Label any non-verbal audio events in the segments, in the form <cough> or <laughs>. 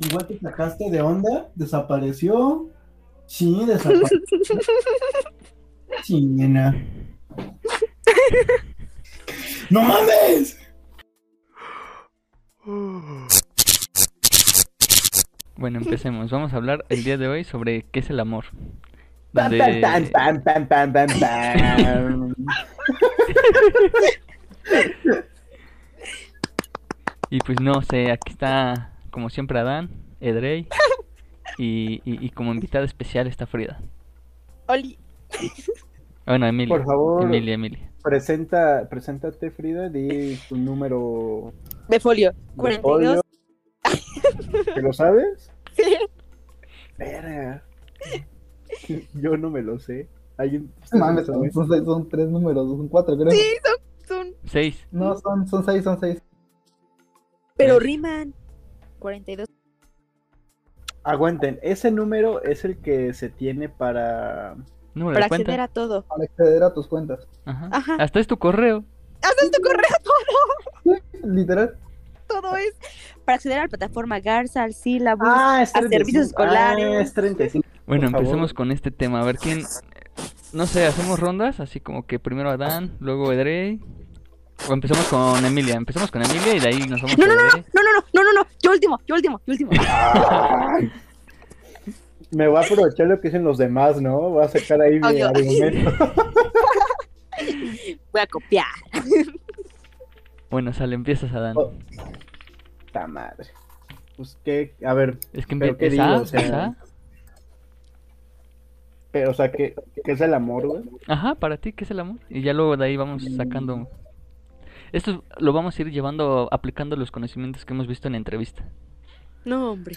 Igual te sacaste de onda, desapareció. Sí, desapareció. <laughs> Sí, nena. ¡No mames! Bueno, empecemos. Vamos a hablar el día de hoy sobre qué es el amor. Donde- pam. <laughs> Y pues no sé, aquí está como siempre Adán, Edrey y, y, y como invitada especial está Frida. Oli, Bueno, Emilia. Por favor. Emilia, Emilia. Presenta, preséntate, Frida, di tu número de folio. de 42. folio. <laughs> ¿Te lo sabes? Sí. Verga. Yo no me lo sé. Hay un... Mames, son, son seis- son tres números, son cuatro, creo. Sí, son, son. Seis. No, son, son seis, son seis. Pero riman. 42. Aguanten, ese número es el que se tiene para... Número Para de cuenta. acceder a todo. Para acceder a tus cuentas. Ajá. Ajá. Hasta es tu correo. Haz tu correo, <laughs> Literal. todo es. Para acceder a la plataforma Garza, al sílabus. Ah, es a servicios 35. escolares. Ah, es 35. Bueno, Por favor. empecemos con este tema. A ver quién. No sé, hacemos rondas, así como que primero Adán, luego Edrey. O empezamos con Emilia. Empezamos con Emilia y de ahí nos vamos No, a no, no, no, no, no, no, no, no. Yo último, yo último, yo último. <laughs> Me voy a aprovechar lo que dicen los demás, ¿no? Voy a sacar ahí mi argumento. <laughs> Voy a copiar. Bueno, sale, empiezas Adán. Oh. ¡Ta madre! Pues que, a ver, Es que pero empieza. ¿qué ¿Es digo? A? O sea, ¿Es A? pero, o sea, ¿qué, qué es el amor, güey? Ajá, para ti, ¿qué es el amor? Y ya luego de ahí vamos sacando. Esto lo vamos a ir llevando, aplicando los conocimientos que hemos visto en la entrevista. No, hombre.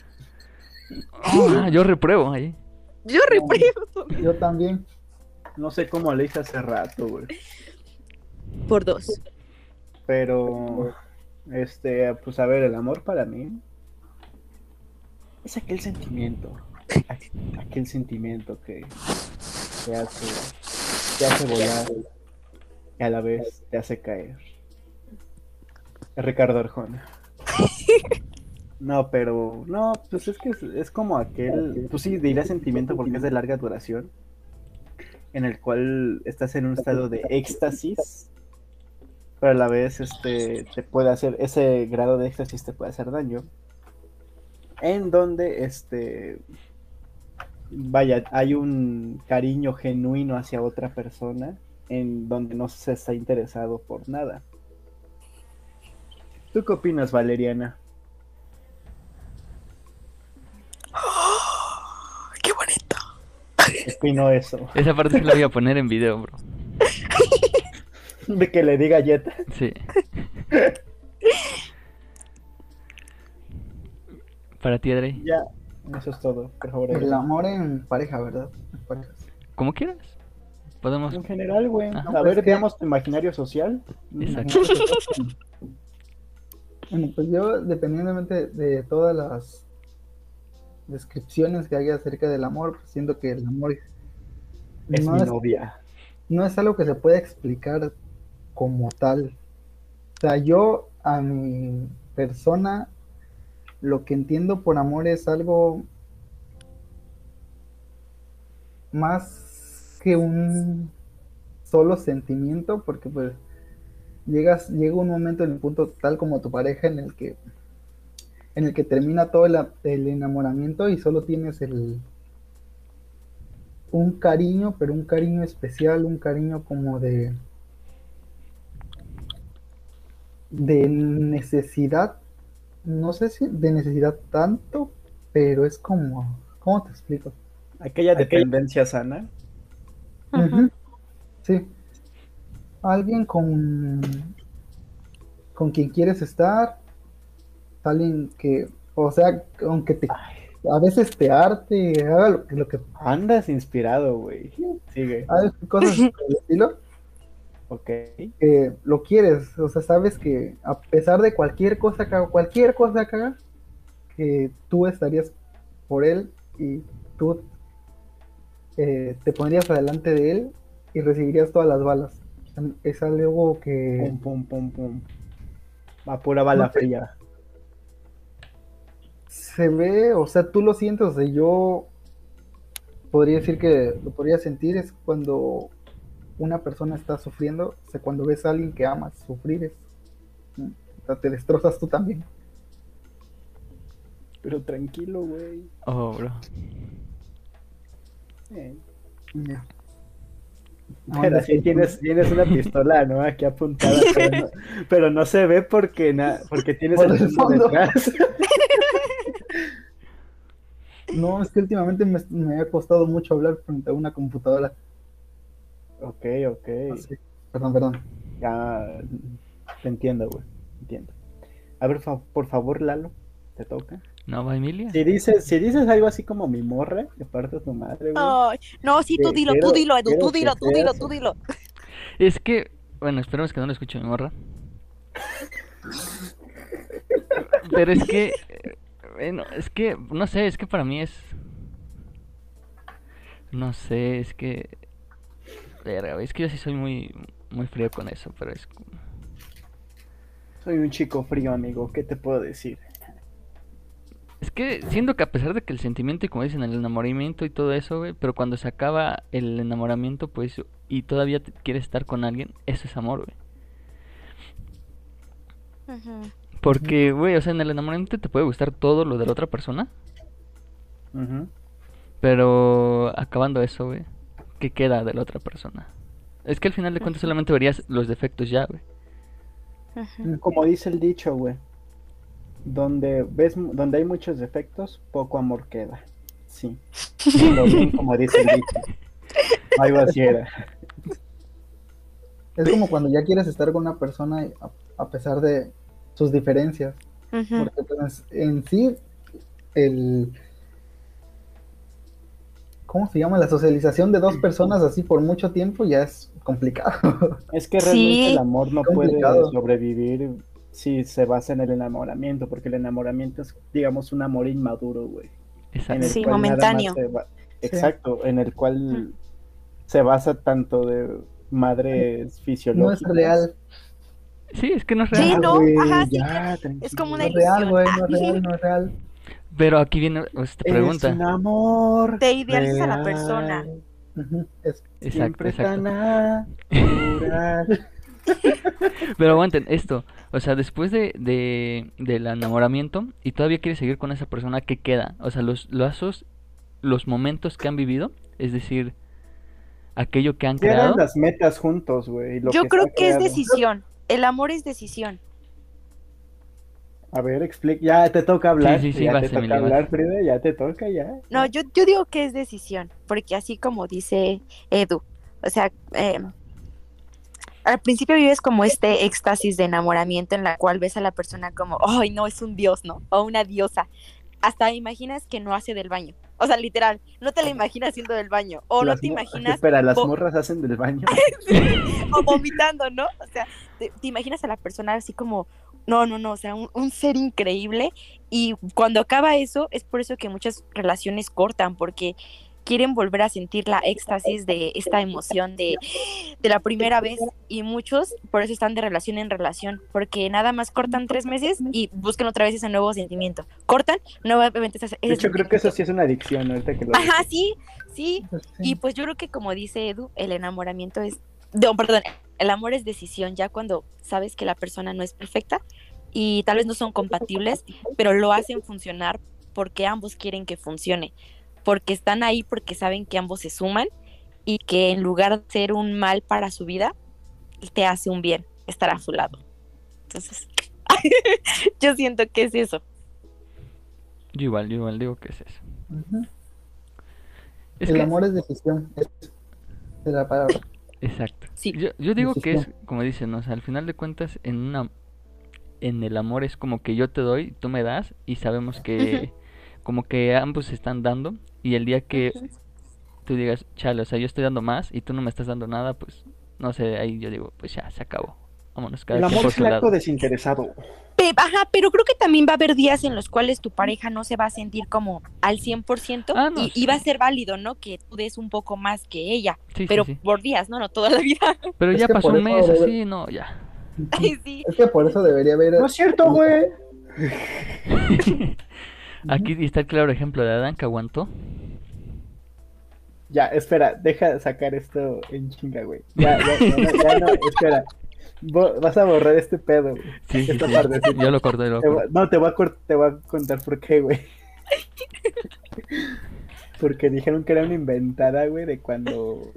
Ah, yo repruebo ahí. Yo repruebo Yo también. No sé cómo le hice hace rato, güey. por dos. Pero, este, pues a ver, el amor para mí es aquel sentimiento, aqu- aquel sentimiento que te hace, te hace volar y a la vez te hace caer. Ricardo Arjona. <laughs> No, pero, no, pues es que es, es como aquel, pues sí, diría sentimiento porque es de larga duración, en el cual estás en un estado de éxtasis pero a la vez este te puede hacer ese grado de éxtasis te puede hacer daño en donde este vaya hay un cariño genuino hacia otra persona en donde no se está interesado por nada ¿Tú qué opinas, Valeriana? <gasps> Qué bonito. Opino eso. <laughs> Esa parte la voy a poner en video, bro. De que le diga Jetta. Sí. <laughs> Para ti, Adrey. Ya, eso es todo, por favor. El amor en pareja, ¿verdad? En parejas. Como quieras. Podemos. En general, güey. A ver, Es que- veamos tu imaginario social. Exacto. <laughs> Bueno, pues yo, dependientemente de todas las descripciones que haya acerca del amor, pues siento que el amor Es no mi es, novia. no es algo que se pueda explicar como tal. O sea, yo a mi persona, lo que entiendo por amor es algo más que un solo sentimiento, porque pues llegas, llega un momento en el punto tal como tu pareja en el que en el que termina todo el, el enamoramiento y solo tienes el un cariño, pero un cariño especial, un cariño como de de necesidad, no sé si de necesidad tanto, pero es como, ¿cómo te explico? Aquella dependencia sana. Sí. Alguien con con quien quieres estar, alguien que, o sea, aunque te a veces te arte, haga lo, que- lo que Andas inspirado, güey. Sigue. hagas cosas por el estilo, Ok. que lo quieres, o sea, sabes que a pesar de cualquier cosa que haga, cualquier cosa que haga, que tú estarías por él y tú eh, te pondrías adelante de él y recibirías todas las balas. Es algo que Pum, pum, pum, pum. A pura bala No fría. se ve, o sea, tú lo sientes, o sea, yo podría decir que lo podría sentir es cuando una persona está sufriendo, o sea, cuando ves a alguien que amas sufrir, es, o sea, te destrozas tú también. Pero tranquilo, güey. Oh, bro. Eh. Ya. Pero sí tienes, tienes una pistola, ¿no? Aquí apuntada, pero no, pero no se ve porque, na- porque tienes Por el fondo detrás. <laughs> No, es que últimamente me, me ha costado mucho hablar frente a una computadora. Ok, ok. Así. Perdón, perdón. Ya te entiendo, güey. Entiendo. A ver, fa- por favor, Lalo, te toca. ¿No va Emilia? Si dices, si dices algo así como mi morra, que parte tu madre, güey. Ay, no, sí, tú dilo, tú dilo, Edu, tú dilo, tú dilo, tú dilo. Es que, bueno, esperemos que no lo escuche mi morra. Pero es que, eh, bueno, es que, no sé, es que para mí es... No sé, es que... Verga, es que yo sí soy muy, muy frío con eso, pero es... Soy un chico frío, amigo. ¿Qué te puedo decir? Es que siento que a pesar de que el sentimiento y como dicen el enamoramiento y todo eso, güey, pero cuando se acaba el enamoramiento, pues, y todavía te- quieres estar con alguien, eso es amor, güey. Porque, güey, o sea, en el enamoramiento te puede gustar todo lo de la otra persona, pero acabando eso, güey, ¿qué queda de la otra persona? Es que al final de cuentas solamente verías los defectos ya, güey. Como dice el dicho, güey. Donde ves, donde hay muchos defectos, poco amor queda. Sí. <laughs> Lo bien como dice el dicho. Algo así era. Es como cuando ya quieres estar con una persona y a, a pesar de sus diferencias. Porque pues, en sí, el... ¿Cómo se llama? La socialización de dos personas así por mucho tiempo ya es complicado. Es que realmente Sí. el amor no puede sobrevivir si se basa en el enamoramiento, porque el enamoramiento es, digamos, un amor inmaduro, güey. Exacto. Sí, momentáneo. Exacto, en el cual se basa tanto de madres No es fisiológicas. real. Sí, es que no es real. Sí, Ya, no, güey, ajá, sí, ya, Es tranquilo. como una No es real, ilusión. güey, no es Ah, real, no es real. Pero aquí viene esta pregunta. un amor. Te idealiza a la persona. Es- Exacto, Siempre exacto. tan <laughs> natural. Pero aguanten, esto, o sea, después de, de, del enamoramiento y todavía quieres seguir con esa persona, ¿qué queda? O sea, los lazos, los momentos que han vivido, es decir, aquello que han creado. las metas juntos, güey. Yo creo que es decisión. El amor es decisión. A ver, explica. Ya te toca hablar. Sí, sí, sí, ya vas, te toca hablar, Frida. Ya te toca, ya. No, yo, yo digo que es decisión, porque así como dice Edu, o sea, eh, al principio vives como este éxtasis de enamoramiento en la cual ves a la persona como, ay, no, es un dios, ¿no? O una diosa. Hasta imaginas que no hace del baño. O sea, literal, no te la imaginas haciendo del baño. O no te imaginas Espera, las morras hacen del baño. <laughs> <laughs> o vomitando, ¿no? O sea, te, te imaginas a la persona así como, no, no, no, o sea, un, un ser increíble y cuando acaba eso es por eso que muchas relaciones cortan porque quieren volver a sentir la éxtasis de esta emoción de, de la primera vez. Y muchos por eso están de relación en relación porque nada más cortan tres meses y buscan otra vez ese nuevo sentimiento. Cortan, nuevamente ese, De hecho, creo que eso sí es una adicción, ahorita que lo Ajá, sí, sí, sí. y pues yo creo que como dice Edu, el enamoramiento es, no, perdón, el amor es decisión ya cuando sabes que la persona no es perfecta y tal vez no son compatibles, pero lo hacen funcionar porque ambos quieren que funcione, porque están ahí porque saben que ambos se suman y que en lugar de ser un mal para su vida, te hace un bien estar a su lado. Entonces, <laughs> yo siento que es eso. Yo igual, yo igual digo que es eso. Es el que- amor es decisión. Es de la palabra. Exacto. Sí. Yo, yo digo que es, como dicen, ¿no? o sea, al final de cuentas, en una en el amor es como que yo te doy, tú me das, y sabemos que como que ambos se están dando, y el día que tú digas, chale, o sea, yo estoy dando más y tú no me estás dando nada, pues, no sé, ahí yo digo, pues ya, se acabó. Vámonos, cada El amor es el acto desinteresado. Pe- Ajá, pero creo que también va a haber días en los cuales tu pareja no se va a sentir como al 100% Ah, no, y, sí. y va a ser válido, ¿no? Que tú des un poco más que ella, Sí, pero sí. por días, ¿no? No toda la vida. <laughs> Pero Es ya pasó un mes debe- así, no, ya. <laughs> Ay, sí. Es que por eso debería haber. No es cierto, güey. <laughs> Aquí está el claro ejemplo de Adán que aguantó. Ya, espera, deja de sacar esto en chinga, güey. Ya, ya, ya, no, ya no, <laughs> espera. Vas a borrar este pedo, güey. Sí, sí, Esta sí. Yo lo corté, lo corté. no, te voy, a te voy a contar por qué, güey. <laughs> Porque dijeron que era una inventada, güey, de cuando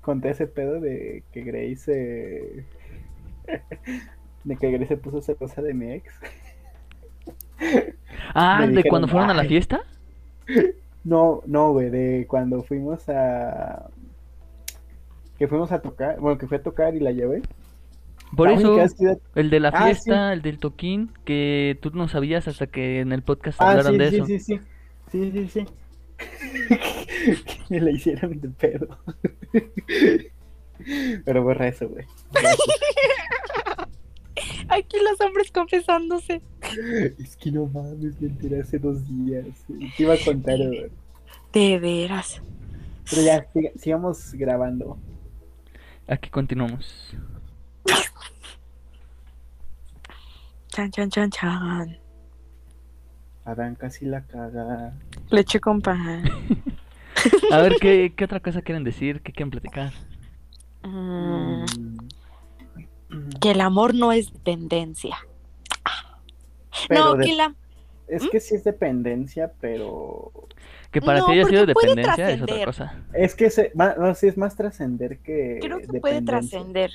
conté ese pedo de que Grace eh, <laughs> de que Grace se puso celosa de mi ex. Ah, Me ¿de dijeron, cuando fueron a la fiesta? <laughs> No, no, güey, de cuando fuimos a que fuimos a tocar, bueno, que fui a tocar y la llevé. Por La eso, el de la Ah, fiesta, el del toquín, que tú no sabías hasta que en el podcast Ah, hablaron sí, de sí, eso. sí, sí. Sí, sí, sí. <laughs> que le hicieron de pedo. <laughs> Pero borra eso, güey. Aquí los hombres confesándose. Es que no mames, me enteré hace dos días. Te iba a contar, güey. De veras. Pero ya, siga- sigamos grabando. Aquí continuamos. Chan, chan, chan, chan. Adán casi la caga. Leche con pan. <laughs> A ver, ¿qué, qué otra cosa quieren decir? ¿Qué quieren platicar? Mm, Mm. Que el amor no es dependencia. Pero no, de- que la... Es que sí es dependencia, pero Que para No, ti haya sido dependencia es otra cosa. es que se, no, sí es más trascender que Creo que puede trascender.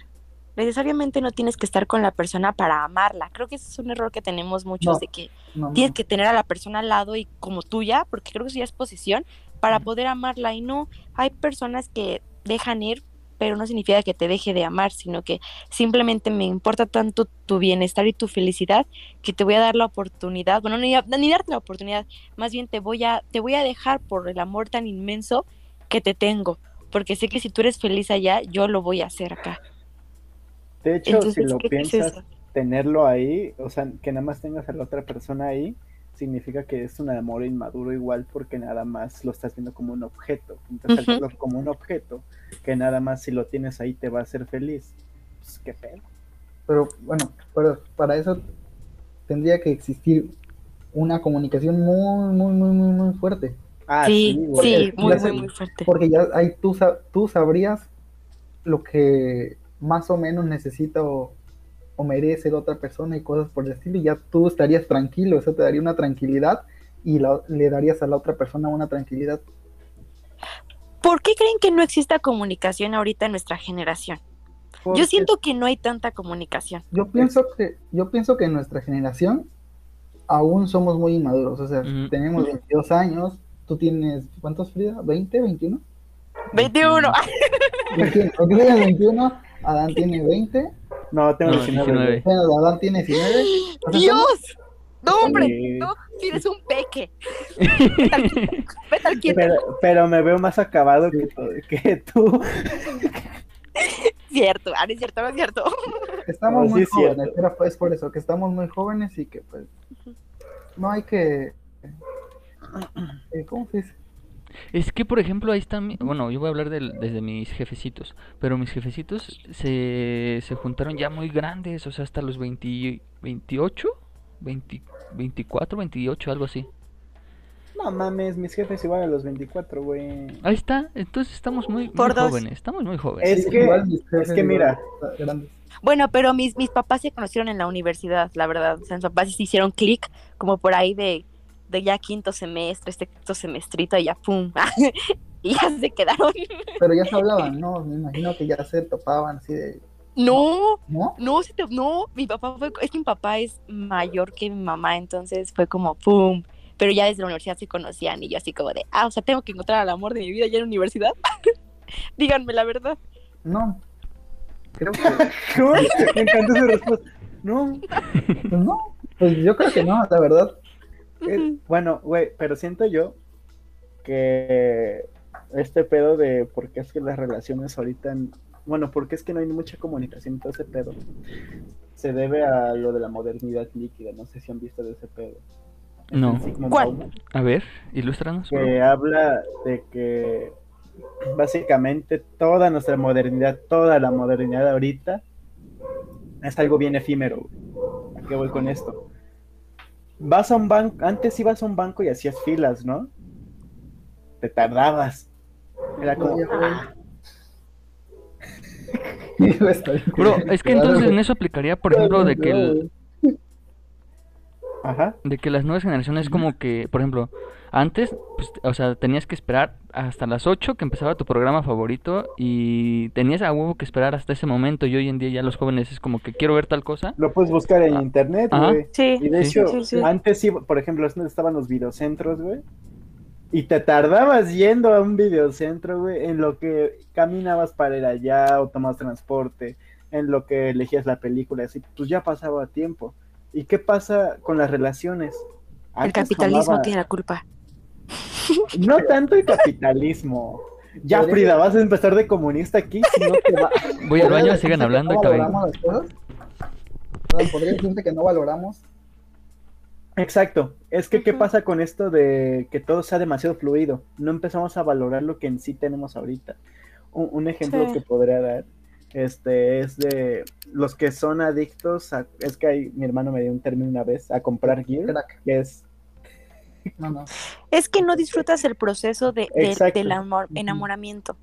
Necesariamente no tienes que estar con la persona para amarla. Creo que ese es un error que tenemos muchos No. de que No, tienes no. que tener a la persona al lado y como tuya, porque creo que eso ya es posición, para poder amarla. Y no, hay personas que dejan ir, pero no significa que te deje de amar, sino que simplemente me importa tanto tu bienestar y tu felicidad que te voy a dar la oportunidad, bueno, ni, a- ni darte la oportunidad, más bien te voy a, te voy a dejar por el amor tan inmenso que te tengo, porque sé que si tú eres feliz allá, yo lo voy a hacer acá. De hecho, Entonces, si lo es piensas, tenerlo ahí, o sea, que nada más tengas a la otra persona ahí, significa que es un amor inmaduro igual porque nada más lo estás viendo como un objeto. Entonces, al Ujú. verlo como un objeto, que nada más si lo tienes ahí te va a hacer feliz. Pues qué pedo. Pero bueno, pero para eso tendría que existir una comunicación muy, muy, muy, muy, muy fuerte. Ah, sí, sí, porque muy, muy, muy fuerte. Porque ya ahí tú, sa- tú sabrías lo que más o menos necesita o, merece la otra persona y cosas por el estilo, y ya tú estarías tranquilo, eso te daría una tranquilidad y la- le darías a la otra persona una tranquilidad. ¿Por qué creen que no exista comunicación ahorita en nuestra generación? Yo siento que no hay tanta comunicación. Yo pienso que, yo pienso que en nuestra generación aún somos muy inmaduros, o sea, tenemos 22 años, tú tienes, ¿cuántos Frida? ¿20, 21? 21. 21, tú tienes 21, Adán <laughs> tiene 20, No, tengo No, 19. 19. güey. bueno, Adán tiene 19. o sea, somos- ¡Dios! No, hombre, Sí. no, tienes un peque. <laughs> Vete al quinto, vete al quinto. Pero, pero me veo más acabado que, que tú. Cierto, ah, no es cierto, no es cierto. Estamos No, sí muy es cierto. jóvenes, pero pues por eso, que estamos muy jóvenes y que pues no hay que... eh, ¿Cómo se dice? Es que, por ejemplo, ahí están, bueno, yo voy a hablar del- desde mis jefecitos, pero mis jefecitos se, se juntaron ya muy grandes, o sea, hasta los 20, 28, 20 24, 28, algo así. No mames, mis jefes igual a los 24, güey. Ahí está, entonces estamos muy, muy Por dos. jóvenes, estamos muy jóvenes. Es que- igual mis jefes es que mira. grandes. Bueno, pero mis, mis papás se conocieron en la universidad, la verdad. O sea, mis papás sí hicieron clic como por ahí de, de ya quinto semestre, este quinto semestrito, y ya pum. <laughs> y ya se quedaron. Pero ya se hablaban, ¿no? Me imagino que ya se topaban así de... No, ¿No? no, se te- no, mi papá fue, es que mi papá es mayor que mi mamá, entonces fue como pum. Pero ya desde la universidad se conocían y yo así como de, ah, o sea, tengo que encontrar al amor de mi vida ya en la universidad. <laughs> Díganme la verdad. No. Creo que... <laughs> Me encantó su respuesta. No. pues no. Pues yo creo que no, la verdad. Eh, bueno, güey, pero siento yo que este pedo de por qué es que las relaciones ahorita, bueno, porque es que no hay mucha comunicación y todo ese pedo, se debe a lo de la modernidad líquida. No sé si han visto de ese pedo. No. ¿Cuál? Bauman, A ver, ilústranos. Que habla de que básicamente toda nuestra modernidad, toda la modernidad ahorita es algo bien efímero. ¿A qué voy con esto? Vas a un banco, antes ibas a un banco y hacías filas, ¿no? Te tardabas. Era como, ah, <laughs> Bro, es que entonces en eso aplicaría, por ejemplo, de que, el- ajá. de que las nuevas generaciones como que, por ejemplo, antes, pues, o sea, tenías que esperar hasta las 8 que empezaba tu programa favorito y tenías a huevo que esperar hasta ese momento y hoy en día ya los jóvenes es como que quiero ver tal cosa. Lo puedes buscar en Ah, internet, güey. Sí, Y de Sí. hecho, Sí, sí. antes sí, por ejemplo, es donde estaban los videocentros, güey. Y te tardabas yendo a un videocentro, güey, en lo que caminabas para ir allá o tomabas transporte, en lo que elegías la película, así, pues ya pasaba tiempo. ¿Y qué pasa con las relaciones? el capitalismo tiene la culpa. No tanto el capitalismo. Ya, Podría- Frida, vas a empezar de comunista aquí, si no te va... <laughs> Voy al baño, ¿Podría sigan hablando? Perdón, ¿Podría decirte que no valoramos? Exacto. Es que, ¿qué pasa con esto de que todo sea demasiado fluido? No empezamos a valorar lo que en sí tenemos ahorita. Un, un ejemplo Sí. que podría dar este, es de los que son adictos a... Es que hay- mi hermano me dio un término una vez, a comprar gear, Crack. que es... No, no. Es que no disfrutas el proceso de, del amor, enamoramiento,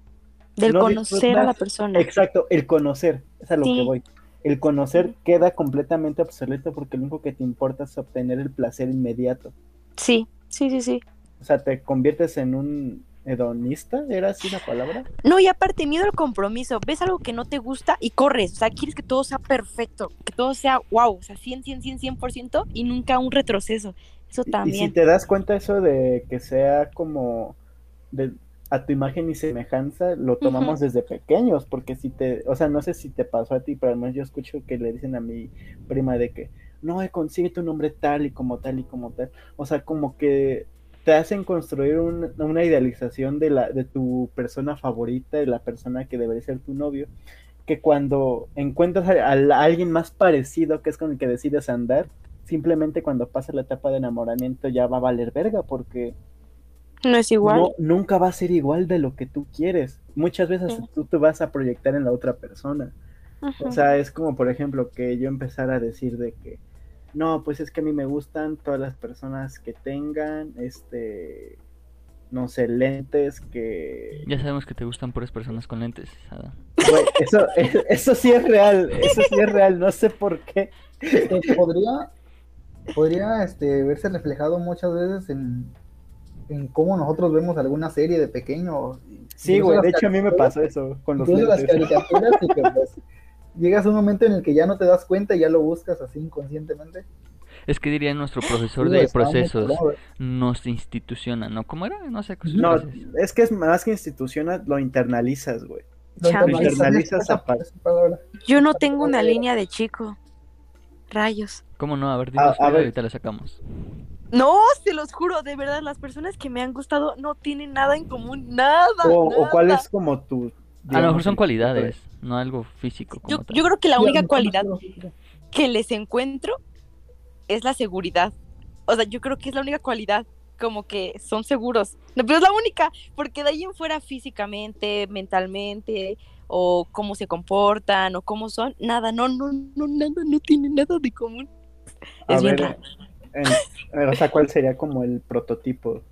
del No conocer a la persona. Exacto, el conocer, es a lo Sí. que voy. El conocer queda completamente obsoleto porque lo único que te importa es obtener el placer inmediato. Sí, sí, sí, sí. O sea, te conviertes en un hedonista, ¿era así la palabra? No, y aparte, miedo al compromiso. Ves algo que no te gusta y corres. O sea, quieres que todo sea perfecto, que todo sea wow, o sea, 100, 100, 100, 100% y nunca un retroceso. Eso Y si también. te das cuenta eso de que sea como de, a tu imagen y semejanza, lo tomamos desde pequeños, porque si te, o sea, no sé si te pasó a ti, pero al menos yo escucho que le dicen a mi prima de que, no, eh, consigue tu nombre tal y como tal y como tal. O sea, como que te hacen construir un- una idealización de, la, de tu persona favorita, de la persona que debería ser tu novio, que cuando encuentras a, a alguien más parecido, que es con el que decides andar, simplemente cuando pasa la etapa de enamoramiento ya va a valer verga, porque No es igual. no, nunca va a ser igual de lo que tú quieres. Muchas veces Sí. tú te vas a proyectar en la otra persona. O sea, es como, por ejemplo, que yo empezara a decir de que, no, pues es que a mí me gustan todas las personas que tengan, este, no sé, lentes, que... Ya sabemos que te gustan puras personas con lentes, Adam. Eso, <laughs> eso sí es real, eso sí es real, no sé por qué. Podría podría este, verse reflejado muchas veces en, en cómo nosotros vemos alguna serie de pequeño. Sí, güey, de hecho a mí me pasó eso con los Incluso las lentes. caricaturas y que <laughs> pues llegas a un momento en el que ya no te das cuenta y ya lo buscas así inconscientemente. Es que diría nuestro profesor de procesos, nos instituciona, ¿no? ¿Cómo era? No sé. No, frases. es que es más que institucional, lo internalizas, güey. Lo internalizas, palabra. Yo no tengo una línea de chico. Rayos. ¿Cómo no? A ver, A- dinos, a Frida, ver. ahorita la sacamos. No, se los juro, de verdad, las personas que me han gustado no tienen nada en común, nada. O, o nada. cuál es como tu... A lo mejor son cualidades, no algo físico como Yo, tal. yo creo que la única a cualidad no que les encuentro es la seguridad. O sea, yo creo que es la única cualidad, como que son seguros. No, pero es la única, porque de ahí en fuera físicamente, mentalmente, o cómo se comportan, o cómo son, nada, no, no, no, nada, no tienen nada de común. A Es bien ver, raro. en- o sea, ¿cuál sería como el prototipo?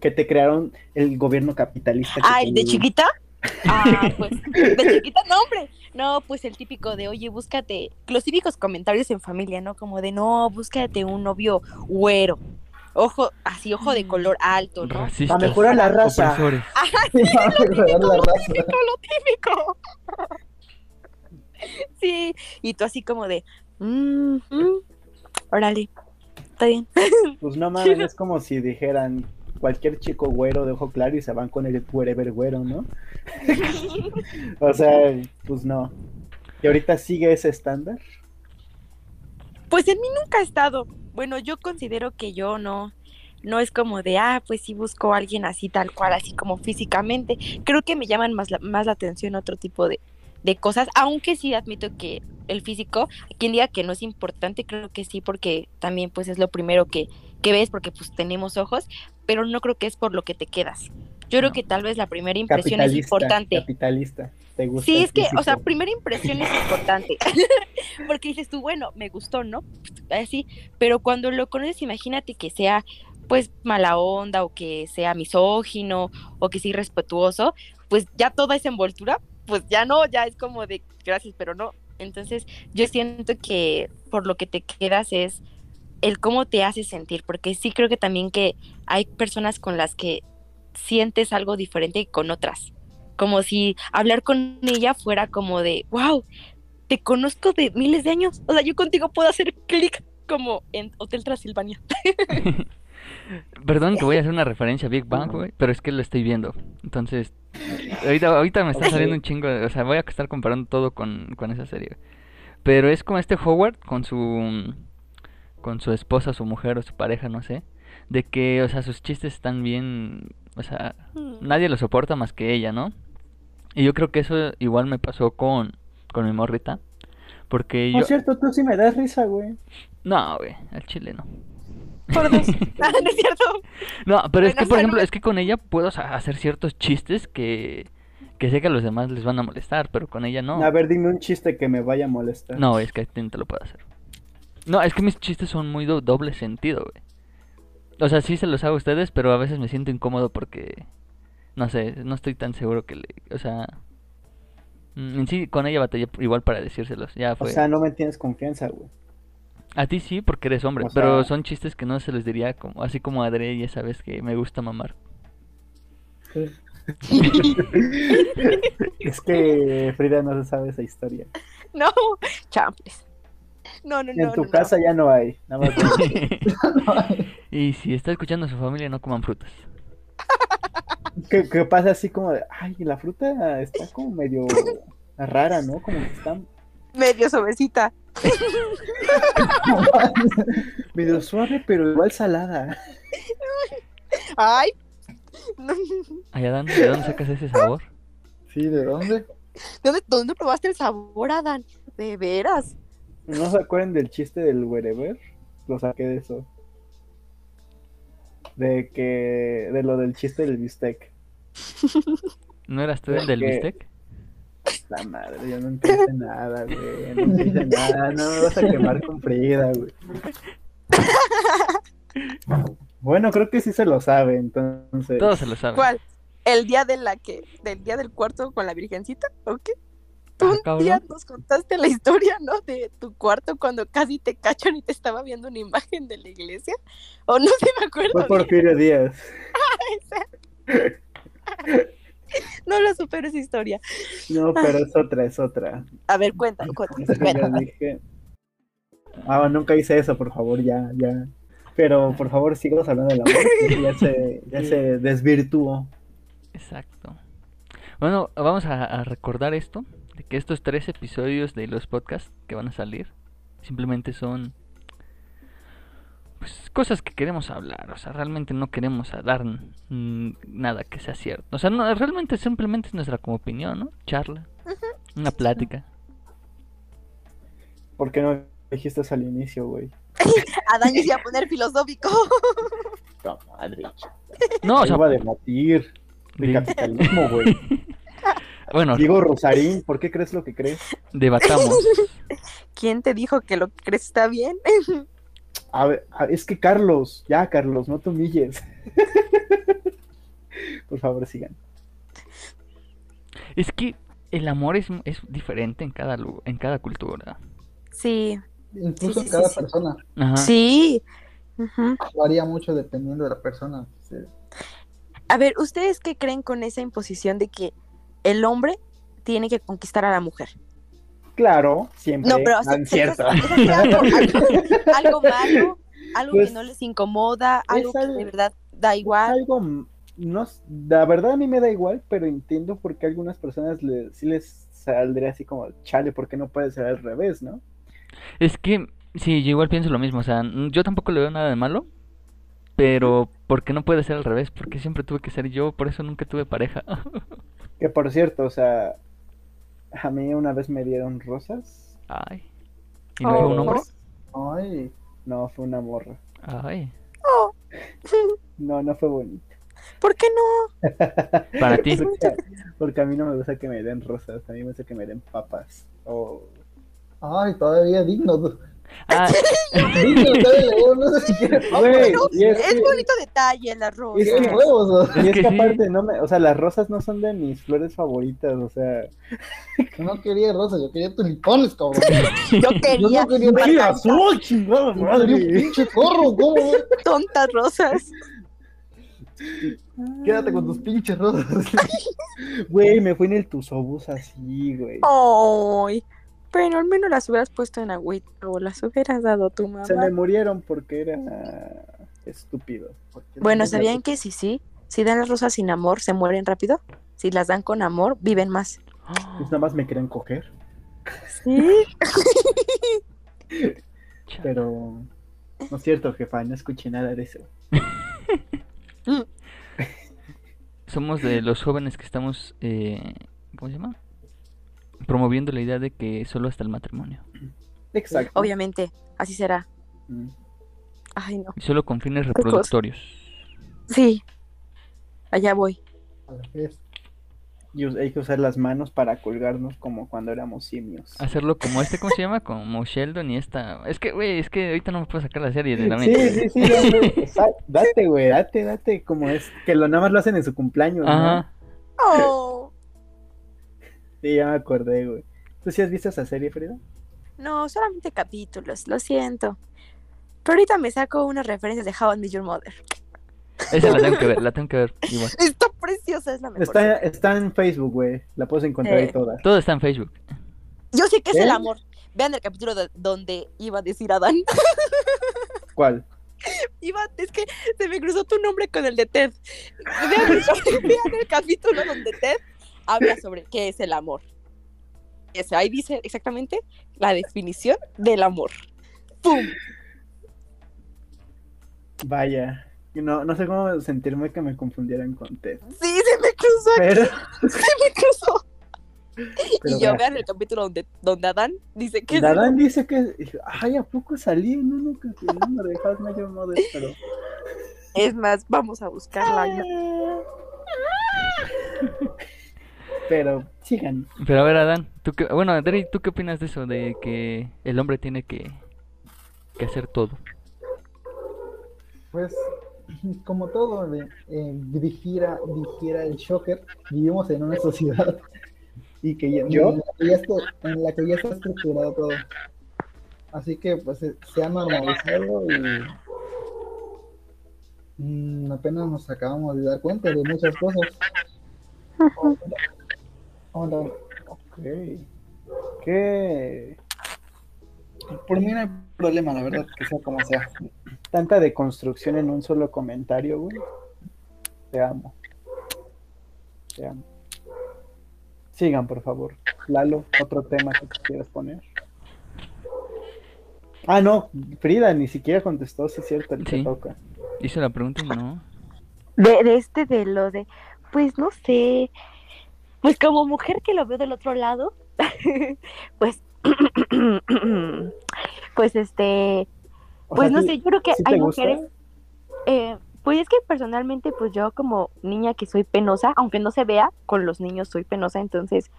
Que te crearon el gobierno capitalista. Ah, ¿el de chiquita? <laughs> Ah, pues, de chiquita, no, hombre. No, pues el típico de, oye, búscate, los típicos comentarios en familia, ¿no? Como de, no, búscate un novio güero. Ojo, así, ojo de color alto, ¿no? Racistas, A mejorar la raza. opresores. <laughs> Mejorar la raza. típico, lo típico. Sí, y tú así como de, mm, mm, órale, está bien. <laughs> Pues no mames, es como si dijeran cualquier chico güero de ojo claro y se van con el wherever güero, ¿no? <laughs> o sea, pues no. ¿Y ahorita sigue ese estándar? Pues en mí nunca ha estado. Bueno, yo considero que yo no, no es como de, ah, pues sí busco a alguien así tal cual, así como físicamente. Creo que me llaman más la, más la atención otro tipo de, de cosas, aunque sí admito que el físico, quien diga que no es importante, creo que sí, porque también pues es lo primero que, que ves, porque pues tenemos ojos, pero no creo que es por lo que te quedas. Yo creo que tal vez la primera impresión es importante. Capitalista. te gusta. Sí, es que, o sea, primera impresión es importante. <laughs> Porque dices tú, bueno, me gustó, ¿no? Así, pero cuando lo conoces, imagínate que sea, pues, mala onda, o que sea misógino, o que sea irrespetuoso, pues ya toda esa envoltura, pues ya no, ya es como de gracias, pero no. Entonces, yo siento que por lo que te quedas es el cómo te hace sentir, porque sí creo que también que hay personas con las que sientes algo diferente con otras como si hablar con ella fuera como de, wow, te conozco de miles de años. O sea, yo contigo puedo hacer clic como en Hotel Transilvania. <laughs> Perdón que voy a hacer una referencia a Big Bang, güey, pero es que lo estoy viendo. Entonces, ahorita, ahorita me está saliendo un chingo, de- o sea, voy a estar comparando todo con, con esa serie. Pero es como este Howard con su con su esposa, su mujer o su pareja, no sé, de que, o sea, sus chistes están bien, o sea, nadie lo soporta más que ella, ¿no? Y yo creo que eso igual me pasó con con mi morrita, porque yo es cierto, tú sí me das risa, güey. no, güey, al chile no. Por dos. <laughs> Ah, ¿No es cierto? No, pero es que, por ejemplo, es que con ella puedo hacer ciertos chistes que, que sé que a los demás les van a molestar, pero con ella no. A ver, dime un chiste que me vaya a molestar. No, es que a ti no te lo puedo hacer. No, es que mis chistes son muy do- doble sentido, güey. O sea, sí se los hago a ustedes, pero a veces me siento incómodo porque, no sé, no estoy tan seguro que le... O sea, mm, en sí con ella batallé igual para decírselos, ya O fue. sea, no me tienes confianza, güey. A ti sí, porque eres hombre, o pero son chistes que no se les diría como, así como a Adre, ya sabes que me gusta mamar. <laughs> es que Frida no se sabe esa historia. <laughs> No, champles. No, no, no. en tu no, no. casa ya no hay. Nada más. <laughs> <laughs> y si está escuchando a su familia, no coman frutas. ¿Qué, qué pasa así como de, ay, la fruta está como medio rara, ¿no? Como que está Medio suavecita. <laughs> medio suave, pero igual salada. Ay. No. Ay, Adán, ¿de dónde sacas ese sabor? Sí, ¿de dónde? ¿Dónde, ¿Dónde probaste el sabor, Adán? De veras. ¿No se acuerdan del chiste del wherever? Lo saqué de eso. De que, de lo del chiste del bistec. <laughs> ¿No eras tú el del bistec? La madre, yo no entiendo nada, güey. No entiendo nada. No me vas a quemar con Frida, güey. Bueno, creo que sí se lo sabe, entonces. Todos se lo saben. ¿Cuál? ¿El día de la que, del día del cuarto con la virgencita? ¿O qué? Tú Ah, un día nos contaste la historia, ¿no? De tu cuarto cuando casi te cachan y te estaba viendo una imagen de la iglesia. O no <laughs> sé, me acuerdo. Fue bien. Porfirio Díaz. <laughs> No lo supero esa historia. No, pero es otra, es otra. A ver, cuéntame, cuéntame, dije. Ah, nunca hice eso, por favor, ya, ya. Pero por favor, sigamos hablando del amor. Ya se, ya se <laughs> desvirtuó. Exacto. Bueno, vamos a, a recordar esto, de que estos tres episodios de los podcasts que van a salir simplemente son pues cosas que queremos hablar, o sea, realmente no queremos dar nada que sea cierto. O sea, no, realmente simplemente es nuestra como opinión, ¿no? Charla, una plática. ¿Por qué no dijiste al inicio, güey? <laughs> Adán se iba a poner filosófico. <laughs> No, madre. No, o sea, iba a debatir de de- capitalismo, güey. <laughs> bueno, Diego Rosarín, ¿por qué crees lo que crees? debatamos. <laughs> ¿Quién te dijo que lo que crees está bien? A ver, es que Carlos, ya Carlos, no te humilles. <laughs> Por favor, sigan. Es que el amor es, es diferente en cada en cada cultura. Sí, Incluso Sí, sí, en cada sí, sí. persona. Ajá. sí. Varía mucho dependiendo de la persona. Sí. A ver, ¿ustedes qué creen con esa imposición de que el hombre tiene que conquistar a la mujer? Claro, siempre. No, pero es cierto. algo, algo- algo malo, algo Pues, que no les incomoda, algo que de verdad da igual. Algo, no, la verdad a mí me da igual, pero entiendo por qué a algunas personas le, sí les saldría así como, chale, ¿por qué no puede ser al revés, no? Es que, sí, yo igual pienso lo mismo, o sea, yo tampoco le veo nada de malo, pero ¿por qué no puede ser al revés? Porque siempre tuve que ser yo, por eso nunca tuve pareja. <laughs> Que por cierto, o sea, a mí una vez me dieron rosas. Ay. ¿Y no fue un Oh. hombre? Ay, No, fue una morra. Ay. Oh. No, no fue bonito. ¿Por qué no? <laughs> Para ti. Porque, porque a mí no me gusta que me den rosas, a mí me gusta que me den papas. O Ay, todavía digno. Ah, <laughs> <laughs> y es es que- bonito detalle el arroz. Es que- huevos. o sea, Y es que que sí. aparte, no me, o sea, las rosas no son de mis flores favoritas, o sea, No quería rosas, yo quería tulipanes, cabrón. Yo <laughs> Yo quería no quería ¡Qué margaritas, azul, chingada Yo quería un madre! pinche corro, ¿cómo? tontas rosas. Quédate con tus pinches rosas. Güey, me fui en el tusobús así, güey. Ay, pero al menos las hubieras puesto en agüita o las hubieras dado a tu mamá. Se me murieron porque era estúpido. Bueno, ¿sabían que si sí? Si dan las rosas sin amor, se mueren rápido. Si las dan con amor, viven más. Pues nada más me querían coger, Sí. <laughs> pero no es cierto, jefa, no escuché nada de eso. <laughs> somos de los jóvenes que estamos, eh, ¿cómo se llama? Promoviendo la idea de que solo hasta el matrimonio. Exacto. Obviamente, así será. Mm. Ay, no. Y solo con fines reproductorios. Sí. Allá voy. A la vez. Y hay que usar las manos para colgarnos como cuando éramos simios. Hacerlo como este, ¿cómo se llama? Como Sheldon y esta. Es que, güey, es que ahorita no me puedo sacar la serie de la Sí, mente. sí, sí, esa- <laughs> date, güey, date, date, como es, que lo nada más lo hacen en su cumpleaños, ¿no? Ajá. Oh. Sí, ya me acordé, güey. ¿Tú sí has visto esa serie, Frida? No, solamente capítulos, lo siento. Pero ahorita me saco unas referencias de How I Met Your Mother. Esa la tengo que ver, la <laughs> tengo que ver. Igual. Está preciosa, es la mejor. Está, está en Facebook, güey, la puedes encontrar Eh. ahí toda. Todo está en Facebook. Yo sé que es ¿Eh? el amor. Vean el capítulo de- donde iba a decir Adán. <laughs> ¿Cuál? Iba, es que se me cruzó tu nombre con el de Ted. Vean el, <laughs> vean el capítulo donde Ted habla sobre qué es el amor. Ese, ahí dice exactamente la definición del amor. ¡Pum! Vaya, no, no sé cómo sentirme que me confundieran con Ted. Sí, se me cruzó, Pero, se me cruzó. pero y yo vea, vean el capítulo donde, donde Adán dice que Adán dice que, ay, ¿a poco salí en uno que se llama de How I Met Your Mother? Pero, Es más, vamos a buscarla. Pero, sigan. Pero a ver, Adán, ¿tú qué... bueno, Adri, ¿tú qué opinas de eso? De que el hombre tiene que, que hacer todo. Pues, <clears throat> como todo eh, eh, dijera, dijera el Shocker, vivimos en una sociedad <laughs> Y que ya- en yo, la que ya está, en la que ya está estructurado todo. Así que pues eh, se ha normalizado y mm, apenas nos acabamos de dar cuenta de muchas cosas. Hola. ok. ¿Qué? Por mí no hay problema, la verdad, que sea como sea. Tanta deconstrucción en un solo comentario, güey. Te amo. Te amo. Sigan, por favor. Lalo, otro tema que te quieras poner. Ah, no, Frida ni siquiera contestó, si es cierto, el que Sí. toca. Hice la pregunta y no. De, de este, de lo de, pues no sé, pues como mujer que lo veo del otro lado, <laughs> pues, <clears throat> pues este, O pues sea, no ¿sí- sé, yo creo que sí hay mujeres, eh, pues es que personalmente, pues yo como niña que soy penosa, aunque no se vea, con los niños soy penosa, entonces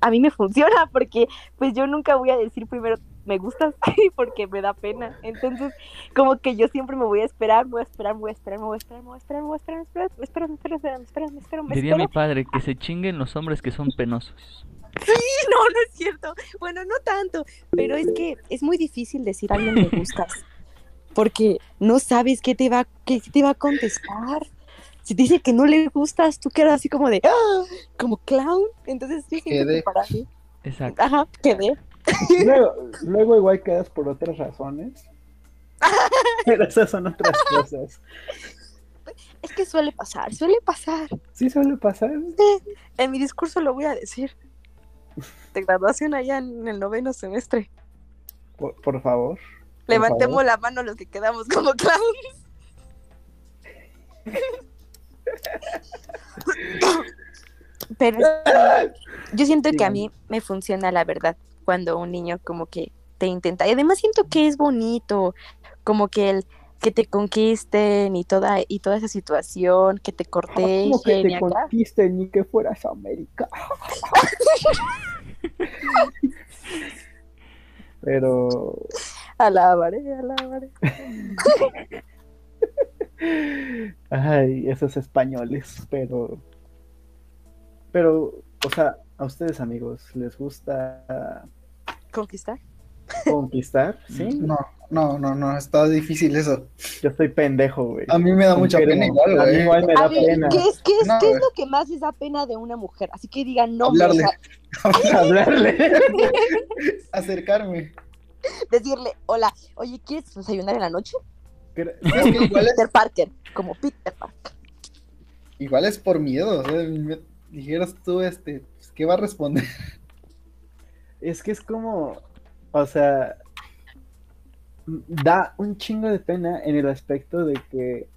a mí me <laughs> funciona porque pues yo nunca voy a decir primero me gustas <laughs> porque me da pena. Entonces, como que yo siempre me voy a esperar, voy a esperar, voy a esperar, me voy a esperar, me voy a esperar, me voy a esperar, me espero, me espero, me espero, me espero, me espero, Diría mi padre que se chinguen los hombres que son penosos. <laughs> No, no es cierto. Bueno, no tanto, pero es que es muy difícil decir a alguien me gustas porque no sabes qué te va qué te va a contestar. Si te dice que no le gustas, tú quedas así como de ¡ah! como clown. Entonces, que para mí, Exacto. ajá, quedé. <laughs> Luego, luego igual quedas por otras razones. <laughs> Pero esas son otras <laughs> cosas. Es que suele pasar, suele pasar. Sí suele pasar. En mi discurso lo voy a decir. De graduación allá en el noveno semestre. Por, por favor. por Levantemos favor. la mano los que quedamos como clowns. Pero yo siento que a mí me funciona la verdad cuando un niño como que te intenta. Y además siento que es bonito, como que el que te conquisten y toda, y toda esa situación, que te Como cortejen que y te conquisten ni que fueras América. <laughs> Pero Alabaré, alabaré. Ay, esos españoles, pero. Pero, o sea, a ustedes, amigos, ¿les gusta ¿Conquistar? conquistar? <laughs> ¿Sí? No, no, no, no, está difícil eso. Yo estoy pendejo, güey. A mí me da mucha pena igual, A mí igual me A da ver, pena. ¿qué es, qué es, No, qué es güey. lo que más les da pena de una mujer? Así que digan, no, Hablarle. <laughs> Hablarle. <laughs> Acercarme. decirle, hola, oye, ¿quieres desayunar en la noche? Igual es, Peter Parker, como Peter Parker. igual es por miedo. O sea, me dijeras tú, este, pues, ¿qué va a responder? Es que es como, o sea, da un chingo de pena en el aspecto de que,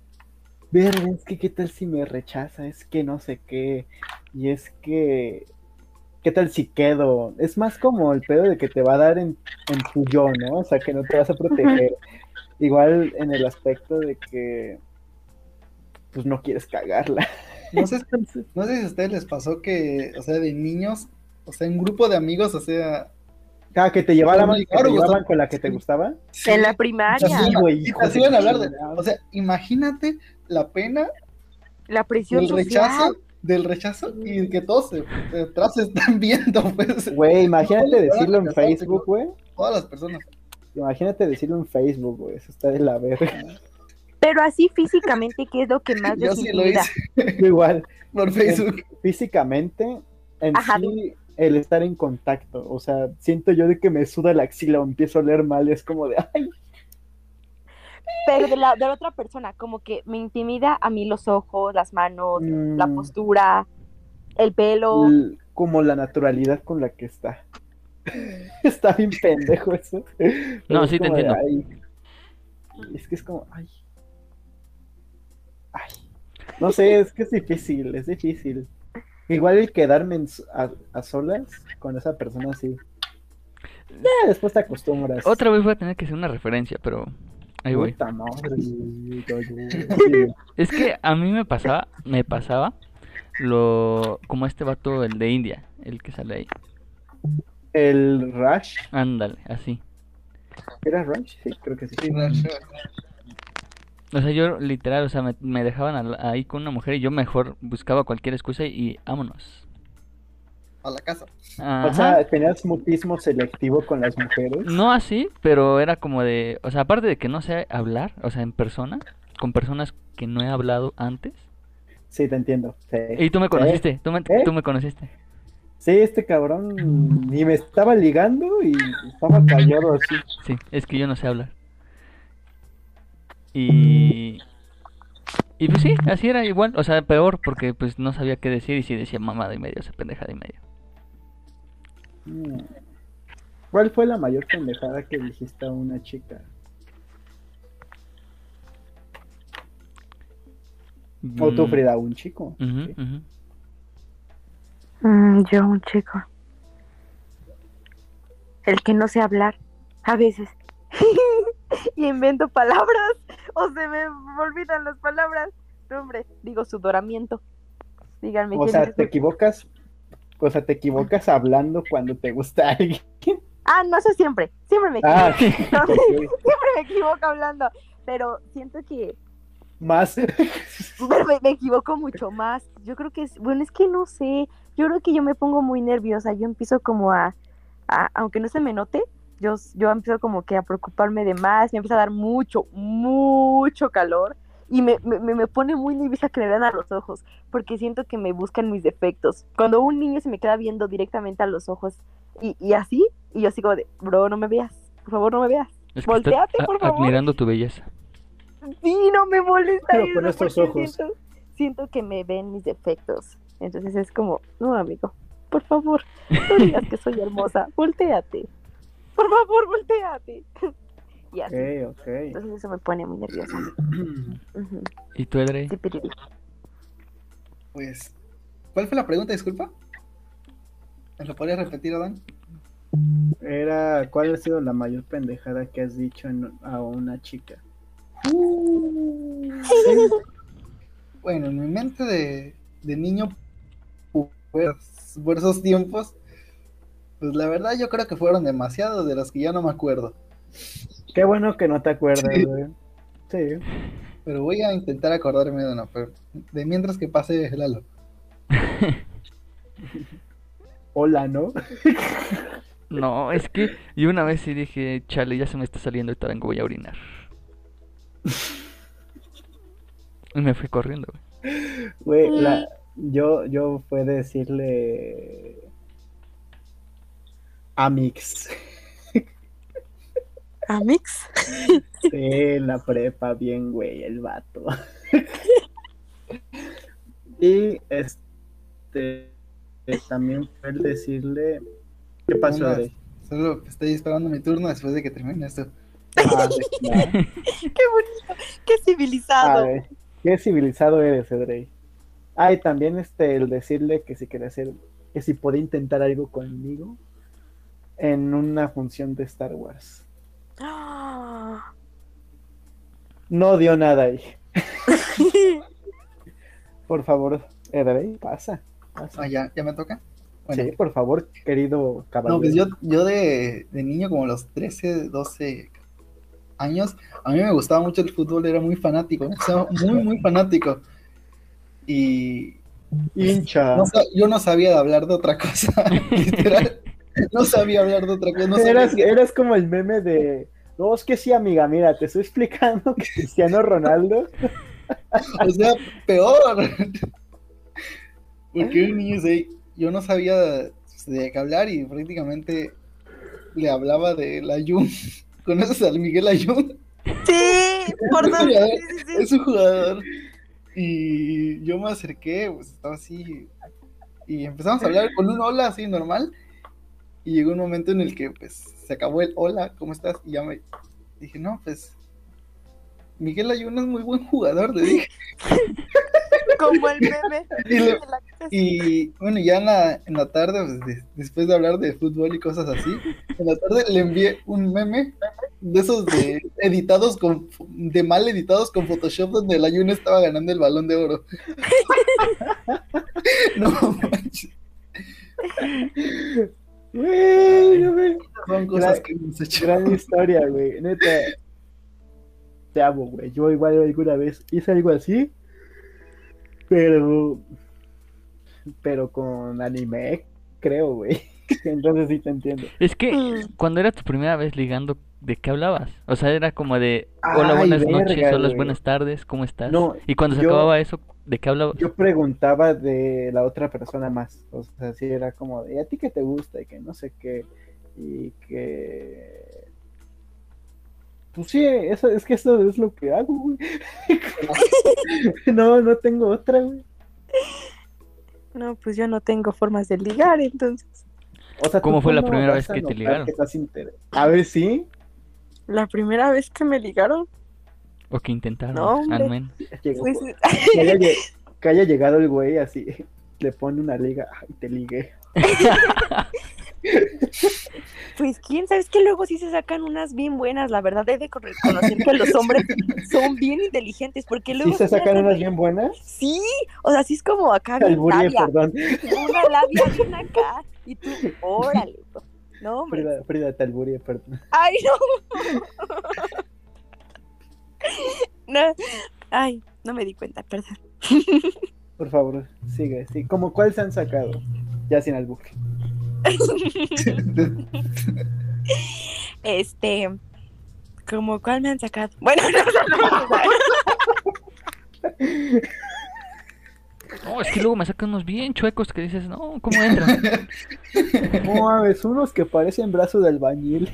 verga, es que qué tal si me rechaza, es que no sé qué, y es que, qué tal si quedo, es más como el pedo de que te va a dar en, en tu yo, ¿no? O sea, que no te vas a proteger. Igual en el aspecto de que, pues no quieres cagarla. No sé, no sé si a ustedes les pasó que, o sea, de niños, o sea, un grupo de amigos, o sea, Cada que te que te largos, llevaban ¿no? con la que te gustaba. sí, En la primaria, Sí, güey, de hacían hablar de, o sea, imagínate la pena la presión social. rechazo, del rechazo y que todos se, detrás se <laughs> están viendo, pues, Güey, imagínate decirlo en Facebook, güey. todas las personas. Imagínate decirlo en Facebook, güey. Eso está de la verga. Pero así físicamente, ¿qué es lo que más Yo sí lo hice Yo igual, por Facebook. físicamente, en Ajá, sí, el estar en contacto. O sea, siento yo de que me suda la axila o empiezo a oler mal. Es como de, <laughs> ay, Pero de la, de la otra persona, como que me intimida a mí los ojos, las manos, la Mm. postura, el pelo. l- como la naturalidad con la que está. <laughs> está bien pendejo eso. No, Pero sí te de, entiendo. ay. Es que es como, ay. Ay. No sé, es que es difícil, es difícil. Igual el quedarme a, a solas con esa persona así. Ya, después te acostumbras. Otra vez voy a tener que hacer una referencia, pero ahí voy. Puta madre. <laughs> Es que a mí me pasaba, me pasaba lo como este vato, el de India, el que sale ahí. El Rush, Ándale, así. ¿era Rush? Sí, creo que sí. Sí, Nacho. O sea, yo literal, o sea, me, me dejaban ahí con una mujer y yo mejor buscaba cualquier excusa y vámonos. A la casa. O sea, tenías mutismo selectivo con las mujeres. No así, pero era como de, o sea, aparte de que no sé hablar, o sea, en persona, con personas que no he hablado antes. Sí, te entiendo. Sí, Y tú me conociste, tú me, ¿Eh? tú me conociste. Sí, este cabrón ni me estaba ligando y estaba callado así. Sí, es que yo no sé hablar. Y... Y pues sí, así era igual, o sea, peor porque pues no sabía qué decir y sí decía mamada y medio, o sea, pendejada y medio. Mm. ¿Cuál fue la mayor pendejada que dijiste a una chica? O tú, Mm, Frida, a un chico. Sí. ujú. Mm, yo, un chico. El que no sé hablar, a veces. <laughs> y invento palabras, <laughs> o se me olvidan las palabras. No, hombre, digo sudoramiento. Díganme O sea, te equivocas, o sea, te equivocas hablando cuando te gusta alguien. Ah, no, eso siempre. Siempre me equivoco. Ah, <laughs> No, ok. siempre me equivoco hablando. Pero siento que más. Pero me, me equivoco mucho más. Yo creo que es, bueno, es que no sé. Yo creo que yo me pongo muy nerviosa. Yo empiezo como a, a- aunque no se me note, yo, yo empiezo como que a preocuparme de más. Me empieza a dar mucho, mucho calor. Y me, me, me- me pone muy nerviosa que me vean a los ojos, porque siento que me buscan mis defectos. Cuando un niño se me queda viendo directamente a los ojos y, y así, y yo sigo de, bro, no me veas, por favor, no me veas. Es que a- por favor. admirando tu belleza. Sí, no me molesta Pero eso con estos ojos. Siento, siento que me ven mis defectos. Entonces es como, no, amigo, por favor, no <laughs> digas que soy hermosa, volteate. Por favor, volteate. <laughs> Y así. Ok, ok. Entonces eso me pone muy nerviosa. <clears throat> Ujú. ¿Y tú, Edrey? Sí, piriri. Pues, ¿cuál fue la pregunta? Disculpa. ¿Me lo podrías repetir, Adán? Era, ¿cuál ha sido la mayor pendejada que has dicho en- a una chica? Bueno, en mi mente de, de niño por, por esos tiempos, pues la verdad yo creo que fueron demasiados de los que ya no me acuerdo. Qué bueno que no te acuerdas, Sí. güey. Sí. Pero voy a intentar acordarme de uno, pero de mientras que pase Lalo. <laughs> Hola, ¿no? <laughs> No, es que yo una vez sí dije, chale, ya se me está saliendo, ahorita vengo, voy a orinar. <laughs> Y me fui corriendo, güey. Güey, la, yo, yo fue decirle Amix. Amix. Sí, en la prepa, bien, güey, el vato. y este también fue el decirle ¿Qué pasó, Adri? Solo estoy esperando mi turno después de que termine esto. Ah. <laughs> Qué bonito. Qué civilizado. ver, qué civilizado eres, Edrey. Ah, y también este, el decirle que si quería hacer, que si podía intentar algo conmigo en una función de Star Wars. No dio nada ahí. <laughs> Por favor, Edrey, pasa. pasa. Ah, ya, ya me toca. Bueno, Sí, por favor, querido caballero. no, pues yo, yo de, de niño, como los 13, 12 años, a mí me gustaba mucho el fútbol, era muy fanático, o sea, muy, muy fanático. Y hincha. no yo no sabía hablar de otra cosa, <laughs> literal. <laughs> No sabía hablar de otra cosa. No sabía eras, eras como el meme de. No, es que sí, amiga, mira, te estoy explicando que Cristiano Ronaldo. <laughs> O sea, peor. Porque un niño yo no sabía de qué hablar y prácticamente le hablaba de la Jun. <laughs> ¿Conoces al Miguel Ayun? Sí, por sí, sí. es un jugador. Y yo me acerqué, pues estaba así. Y empezamos a hablar con un hola así normal. Y llegó un momento en el que pues se acabó el hola, ¿cómo estás? Y ya me dije, no, pues Miguel Ayun es muy buen jugador, le dije. <laughs> Como el meme. Y, bueno, ya en la, en la tarde, pues, de- después de hablar de fútbol y cosas así, en la tarde le envié un meme de esos de editados con de mal editados con Photoshop donde el Ayun estaba ganando el balón de oro. <laughs> <laughs> no manches, Güey, güey. son cosas Gran- que hemos hecho. Gran historia, güey. Neta. Te amo, güey. Yo igual alguna vez hice algo así. Pero. Pero con anime, creo, güey. <laughs> Entonces sí te entiendo. Es que Mm. cuando era tu primera vez ligando, ¿de qué hablabas? O sea, era como de, hola, Ay, buenas noches, hola, buenas tardes, ¿cómo estás? No, y cuando se yo- acababa eso, ¿de qué hablabas? Yo preguntaba de la otra persona más. O sea, sí era como de, ¿y a ti qué te gusta? Y que no sé qué. Y que. Pues sí, eso, es que eso es lo que hago, güey. <laughs> no, no tengo otra, güey. No, pues yo no tengo formas de ligar, entonces. O sea, ¿Cómo ¿tú fue la primera vez que te ligaron? que estás inter- A ver, sí. La primera vez que me ligaron, O que intentaron, No, hombre. al menos. Llegó- pues, <laughs> que, haya, lle- que haya llegado el güey así, <laughs> le pone una liga y te ligué. <laughs> pues quién sabe, es que luego sí se sacan unas bien buenas, la verdad, he de reconocer que los hombres son bien inteligentes, porque luego ¿Sí se sacan unas bien buenas? Sí, o sea, sí es como acá labia, perdón. una labia bien acá, y tú, órale, no, hombre, Frida, Frida, te alburie, perdón. ay, no, no, ay, no me di cuenta, perdón. Por favor, sigue, sí. ¿Cómo cuál se han sacado? Ya sin albur. Este, como cuál me han sacado, bueno, no, no, no, no. No, es que luego me sacan unos bien chuecos que dices, no, ¿cómo entran? No, <laughs> es unos que parecen brazos de albañil.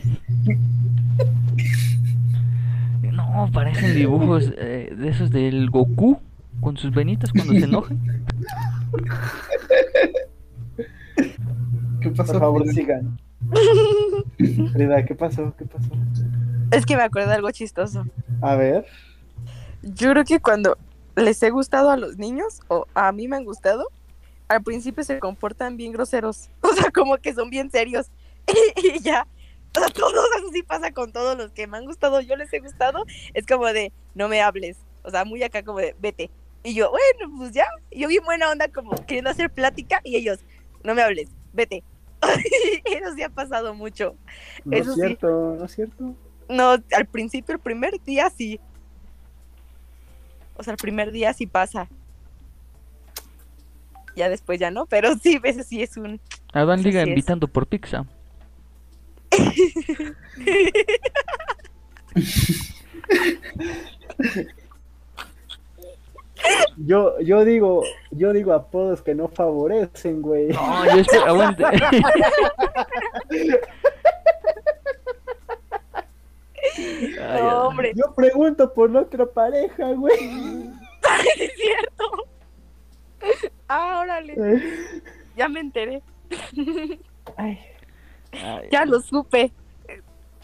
No, parecen dibujos eh, de esos del Goku con sus venitas cuando se enoja. ¿Qué pasó? Por favor, Frida? sigan. Frida, ¿qué pasó? ¿Qué pasó? Es que me acuerdo de algo chistoso. A ver. Yo creo que cuando les he gustado a los niños, o a mí me han gustado, al principio se comportan bien groseros. <laughs> O sea, como que son bien serios. <laughs> y ya. <laughs> O sea, todos eso sí pasa con todos los que me han gustado, yo les he gustado. Es como de, no me hables. O sea, muy acá como de, vete. Y yo, bueno, pues ya. Y yo vi buena onda como queriendo hacer plática y ellos, no me hables, vete. <laughs> Eso sí ha pasado mucho. No Eso es sí. cierto, no es cierto. No, al principio, el primer día sí. O sea, el primer día sí pasa. Ya después ya no, pero sí, ese sí es un... Adán Sí, Liga sí es. invitando por pizza. Yo, yo digo, yo digo apodos que no favorecen, güey. No, yo espero, aguante. Ay, No, Adán. hombre, Yo pregunto por nuestra pareja, güey. <laughs> es cierto. Ah, órale, ya me enteré. Ay, Ay, Ya lo supe.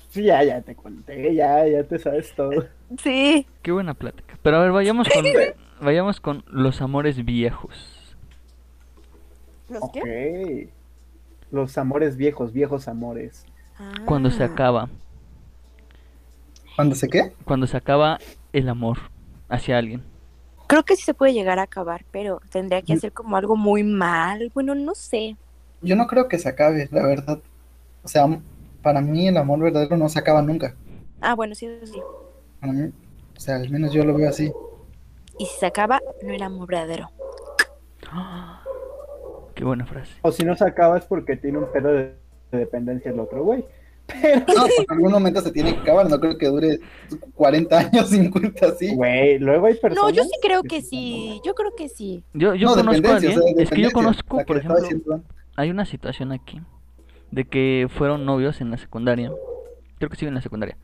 sí, ya, ya te conté, ya, ya te sabes todo. Sí. Qué buena plática. Pero a ver, vayamos con, vayamos con los amores viejos. ¿Los qué? Los amores viejos, viejos amores. Cuando se Ah. acaba, ¿Cuándo se qué? cuando se acaba el amor hacia alguien. Creo que sí se puede llegar a acabar, pero tendría que hacer como algo muy mal. Bueno, no sé. Yo no creo que se acabe, la verdad. O sea, para mí el amor verdadero no se acaba nunca. Ah, bueno, sí, sí. Para mí, o sea, al menos yo lo veo así. Y si se acaba, no era amor verdadero. <gasps> Qué buena frase. O si no se acaba es porque tiene un pedo de, de dependencia el otro, güey. No, pues, en algún momento se tiene que acabar, no creo que dure 40 años, 50 así. Güey, luego hay personas. No, yo sí creo que sí. Yo creo que sí. Yo, yo no, conozco a dependencia, alguien, o sea, es que yo conozco, por ejemplo, hay una situación aquí de que fueron novios en la secundaria. Creo que sí en la secundaria.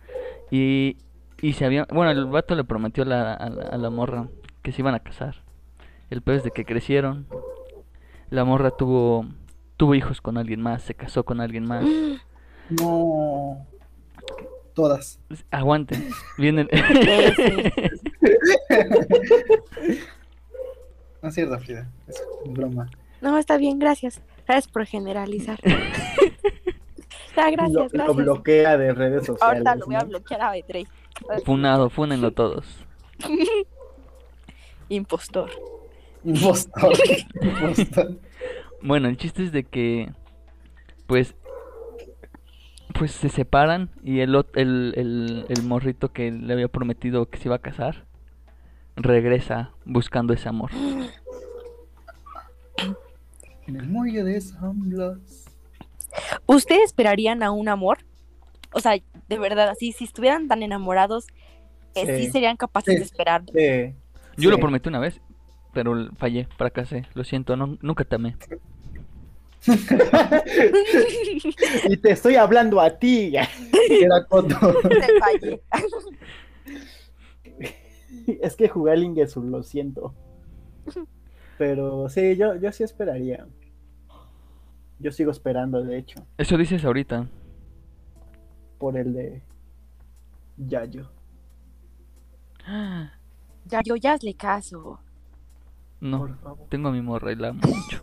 Y, y se había, bueno, el vato le prometió a la, a la, a la morra que se iban a casar. El peor es de que crecieron. La morra tuvo tuvo hijos con alguien más, se casó con alguien más. No. Todas. Aguanten, viene el... <laughs> No es cierto, Frida. Es broma. No, está bien, gracias. Gracias por generalizar. <laughs> Ya, lo, gracias, lo gracias. bloquea de redes sociales. Ahorita lo voy a bloquear a Betrey. Funado, fúnenlo todos. <laughs> Impostor. Impostor. <laughs> Impostor. Bueno, el chiste es de que, pues, pues se separan y el, el, el, el morrito que le había prometido que se iba a casar regresa buscando ese amor. <gasps> En el muelle de San Blas. ¿Ustedes esperarían a un amor? O sea, de verdad, así, si estuvieran tan enamorados, eh, sí. Sí. serían capaces Sí. de esperar. Sí, Yo lo prometí una vez, pero fallé, fracasé. Lo siento, no, nunca te amé. <laughs> Y te estoy hablando a ti. <laughs> Te fallé. <laughs> Es que jugué al Ingesu, lo siento. Pero sí, yo, yo sí esperaría. Yo sigo esperando, de hecho, Eso dices ahorita. por el de Yayo. <gasps> Ya, yo ya hazle caso. No, tengo a mi morra y la amo mucho.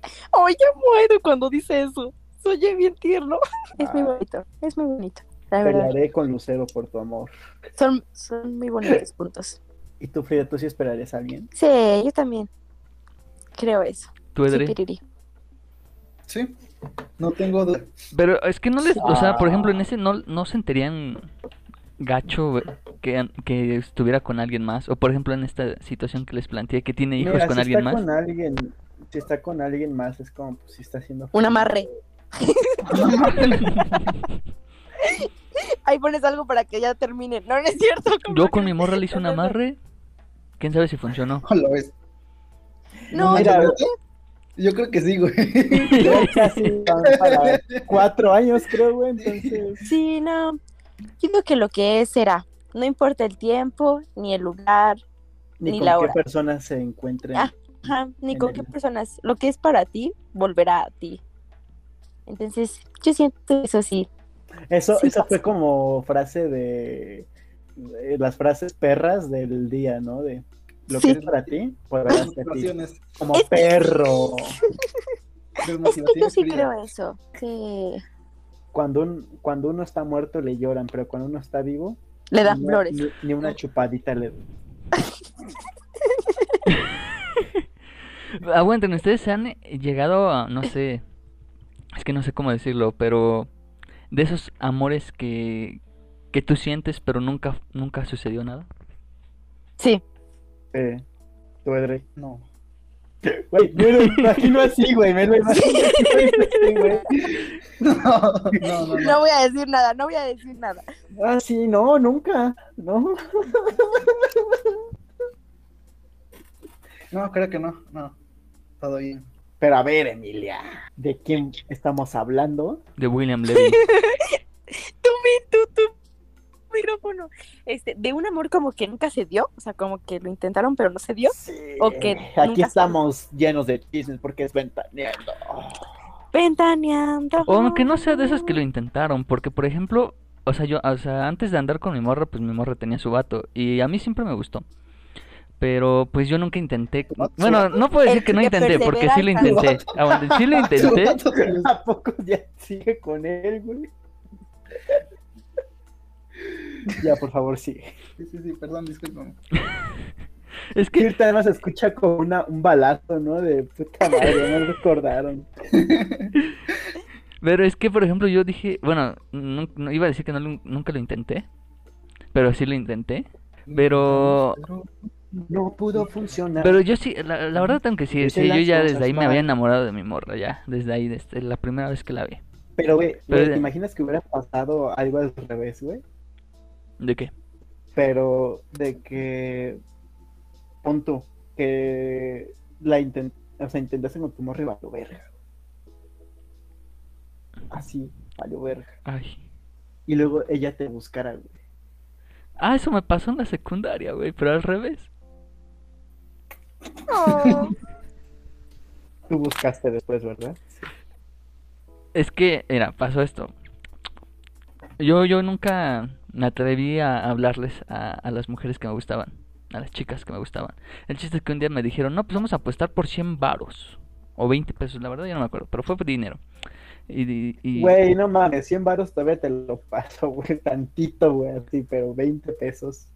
<laughs> Ay, ya muero cuando dice eso. Soy bien tierno. <laughs> Es muy bonito, es muy bonito. La verdad, Pelearé con Lucero por tu amor. son, son muy bonitos <laughs> puntos. ¿Y tú, Frida, tú sí esperarías a alguien? Sí, yo también. Creo eso. ¿Tú, Sí, Edri? Sí. No tengo duda. Pero es que no les, o sea, por ejemplo, en Ah. ese no, no sentirían gacho que, que estuviera con alguien más. O por ejemplo, en esta situación que les planteé, que tiene hijos Mira, con si alguien está más. con alguien, si está con alguien más, es como pues, si está haciendo. Un amarre. <laughs> Ahí pones algo para que ya termine. No, no es cierto. Yo con mi morra le hice un <laughs> amarre. ¿Quién sabe si funcionó? <laughs> Hola, ves. No, Mira, yo, yo creo que sí, güey. ya casi para cuatro años, creo, güey. Entonces, Sí, no. Yo digo que lo que es será. No importa el tiempo, ni el lugar, ni Ni con la qué hora. personas se encuentren. Ah. ajá, ni En con el- qué personas. Lo que es para ti, volverá a ti. Entonces, yo siento eso sí. Eso, Sí pasa. fue como frase de, de las frases perras del día, ¿no? De lo Sí. que es para ti. Como Es que- perro. <laughs> Es que yo sí creo eso. Sí. Cuando, un, cuando uno está muerto le lloran, pero cuando uno está vivo, Le dan flores. Ni, ni una chupadita le <laughs> Aguanten, ustedes se han eh, llegado a, no sé, es que no sé cómo decirlo, pero de esos amores que, que tú sientes pero nunca, nunca sucedió nada. Sí. Eh, tú, Edrey. No. Güey, me lo imagino así, güey. Me lo imagino así, güey. <laughs> No, no, no. No No, voy a decir nada, no voy a decir nada. Ah, sí, no, nunca. No. no creo que no. No. Todo bien. Pero a ver, Emilia, ¿de quién estamos hablando? De William <laughs> Levy. Tú, tú, tú, micrófono. Este, de un amor como que nunca se dio, o sea, como que lo intentaron pero no se dio. Sí. O que Aquí nunca- estamos llenos de chismes porque es ventaneando. Ventaneando. O aunque no sea de esos que lo intentaron, porque por ejemplo, o sea, yo, o sea, antes de andar con mi morra, pues mi morra tenía su vato y a mí siempre me gustó. Pero pues yo nunca intenté. Bueno, no puedo decir que no intenté, porque sí lo intenté. Aguante, sí lo <laughs> intenté. ¿A poco ya sigue con él, güey? <laughs> Ya, por favor, sigue. Sí, sí, sí, perdón, discúlpame. <laughs> Es Que además se escucha como una, un balazo, ¿no? De puta madre, no recordaron. <laughs> Pero es que, por ejemplo, yo dije, bueno, no, no- iba a decir que no lo- nunca lo intenté, pero sí lo intenté. Pero, Pero- No pudo funcionar. pero yo sí, la, la verdad, aunque sí, sí, yo ya desde ahí me había enamorado de mi morra, ya, desde ahí, desde la primera vez que la vi. Pero, güey, güey, Pero- ¿te imaginas que hubiera pasado algo al revés, güey? ¿De qué? Pero de que, pon tú, que la intent o sea, intentasen con tu morra y valió verga. Así, valió verga. Ay. Y luego ella te buscara, güey. Ah, eso me pasó en la secundaria, güey, pero al revés. Oh. <laughs> Tú buscaste después, ¿verdad? Es que, mira, pasó esto. Yo, yo nunca me atreví a hablarles a, a las mujeres que me gustaban, a las chicas que me gustaban. El chiste es que un día me dijeron, no, pues vamos a apostar por 100 varos. O 20 pesos, la verdad ya no me acuerdo, pero fue por dinero. Y, y- y- Güey, no mames, 100 baros todavía te lo paso, <laughs> güey, tantito, güey, así, pero 20 pesos.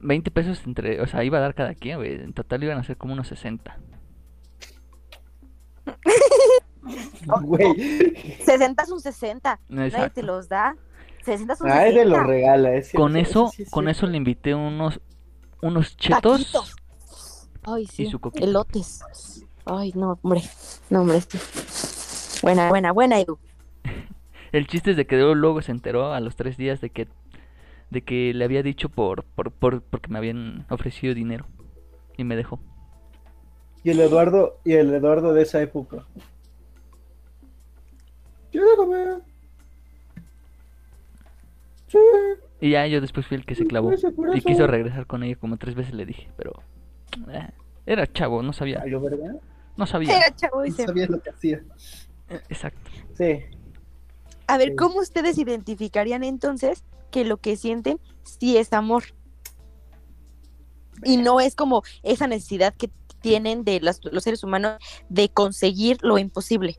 20 pesos entre, o sea, iba a dar cada quien, güey. En total iban a ser como unos 60. <laughs> Güey, 60 son 60. Nadie te los da. 60 son ay, 60. de lo regala, Con eso, con eso le invité unos, unos chetos. Taquitos. Ay, sí. su coquita. Elotes. Ay, no, hombre. No, hombre. sí. Buena, buena, buena, Edu. <laughs> El chiste es de que luego- se enteró a los tres días de que, de que le había dicho por, por, por, porque me habían ofrecido dinero. Y me dejó. Y el Eduardo, y el Eduardo de esa época. Llégame. Sí, Y ya yo después fui el que se clavó. Por Y quiso regresar con ella como tres veces le dije, pero... eh, era chavo, no sabía. No sabía. Era chavo, No dice. sabías lo que hacía. Eh, Exacto. Sí. A ver, Sí. ¿cómo ustedes identificarían entonces que lo que sienten sí es amor? Y no es como esa necesidad que tienen de los, los seres humanos de conseguir lo imposible.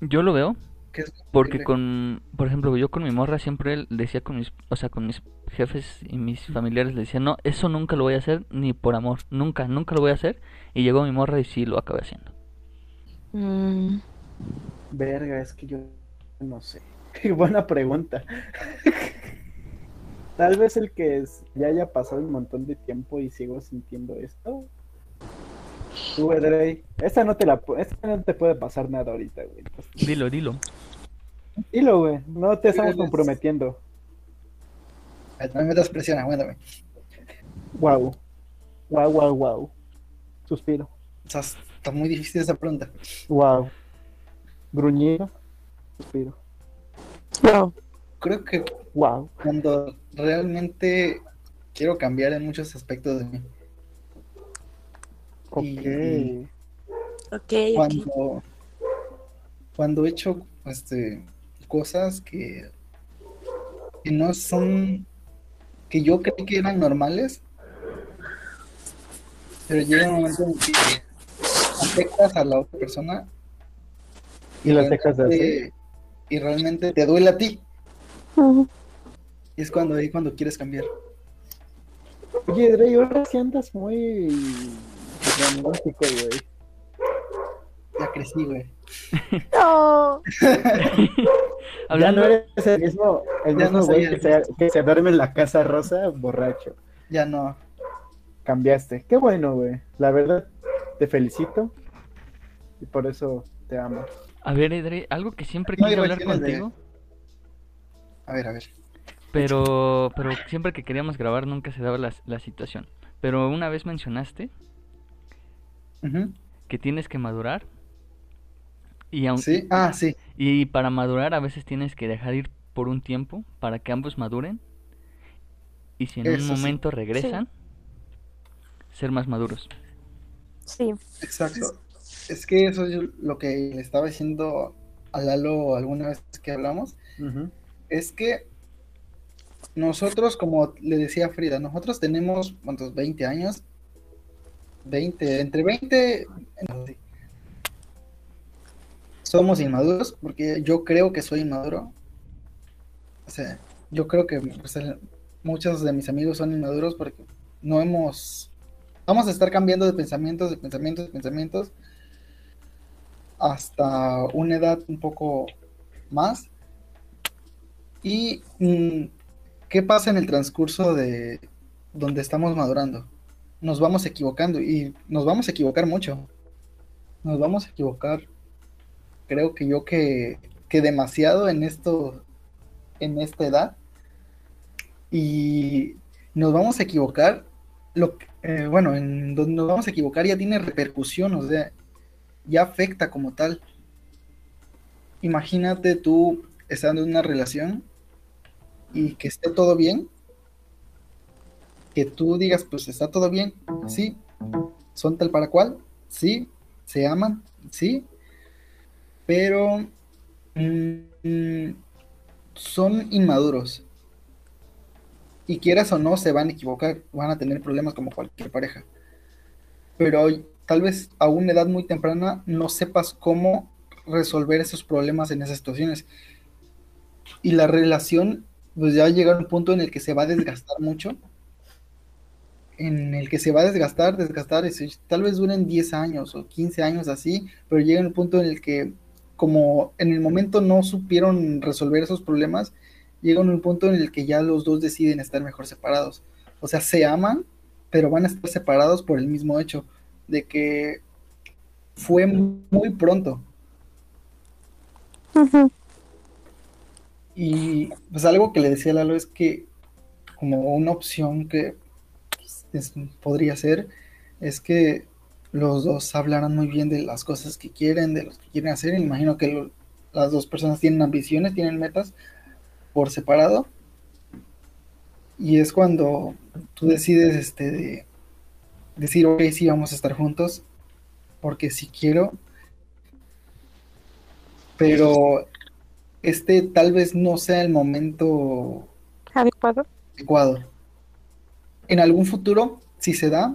Yo lo veo ¿Qué es porque con, por ejemplo, yo con mi morra siempre decía con mis, o sea, con mis jefes y mis familiares le decía, no, eso nunca lo voy a hacer ni por amor, nunca, nunca lo voy a hacer. Y llegó mi morra y sí lo acabé haciendo. Mm, Verga, es que yo no sé. <laughs> Qué buena pregunta. <laughs> Tal vez el que es- ya haya pasado un montón de tiempo y sigo sintiendo esto. Tú, Edrey, esta no te la esta no te puede pasar nada ahorita, güey. Dilo, dilo. Dilo, güey, no te estamos comprometiendo. No me metas presión, aguántame. Wow. Wow, wow, wow. Suspiro. O sea, está muy difícil esa pregunta. Wow. Gruñido. Suspiro. wow. Creo que Wow. cuando realmente quiero cambiar en muchos aspectos de mí. Ok. Y-. Cuando, cuando he hecho este, cosas que, que no son, que yo creí que eran normales, pero llega un momento en que afectas a la otra persona Y las dejas de hacer. y realmente te duele a ti. Y es cuando ahí cuando quieres cambiar. Oye, Dre, ahora sí andas muy romántico, güey. Ya crecí, güey. No. <laughs> Ya Hablando, no eres el mismo, el Ya mismo no güey que se, que se duerme en la casa rosa borracho. Ya no. Cambiaste. Qué bueno, güey. La verdad, te felicito. Y por eso te amo. a ver, Edre, algo que siempre No quise hablar de- contigo, A ver, a ver. pero, pero siempre que queríamos grabar nunca se daba la, la situación. Pero una vez mencionaste Que tienes que madurar y, aun- Sí. Ah, sí. y para madurar a veces tienes que dejar ir por un tiempo para que ambos maduren y si en un sí. momento regresan, ser más maduros. Sí. Exacto. Es que eso es lo que le estaba diciendo a Lalo alguna vez que hablamos. Es que nosotros, como le decía Frida, nosotros tenemos, ¿cuántos? 20 años. 20, entre 20, no sé. somos inmaduros, porque yo creo que soy inmaduro. O sea, yo creo que pues, muchos de mis amigos son inmaduros porque no hemos, vamos a estar cambiando de pensamientos, de pensamientos, de pensamientos, hasta una edad un poco más. ¿Y mm, qué pasa en el transcurso de donde estamos madurando? Nos vamos equivocando y nos vamos a equivocar mucho. Nos vamos a equivocar. Creo que yo que, que demasiado en esto, en esta edad. Y nos vamos a equivocar. Lo, eh, bueno, en donde nos vamos a equivocar ya tiene repercusión, o sea, ya afecta como tal. Imagínate tú estando en una relación y que esté todo bien, que tú digas, pues está todo bien, sí, son tal para cual, sí, se aman, sí, pero mm, son inmaduros. Y quieras o no, se van a equivocar, van a tener problemas como cualquier pareja. Pero tal vez a una edad muy temprana no sepas cómo resolver esos problemas en esas situaciones. Y la relación, pues ya va a llegar a un punto en el que se va a desgastar mucho. En el que se va a desgastar, desgastar, tal vez duren 10 años o 15 años así, pero llega un punto en el que, como en el momento no supieron resolver esos problemas, llega un punto en el que ya los dos deciden estar mejor separados. O sea, se aman, pero van a estar separados por el mismo hecho de que fue muy pronto. Y pues algo que le decía a Lalo es que como una opción que es- podría ser es que los dos hablaran muy bien de las cosas que quieren, de los que quieren hacer. Me imagino que lo- las dos personas tienen ambiciones, tienen metas por separado. Y es cuando tú decides este de decir, ok, sí, vamos a estar juntos, porque sí quiero, pero este tal vez no sea el momento Adecuado. adecuado. En algún futuro, si se da,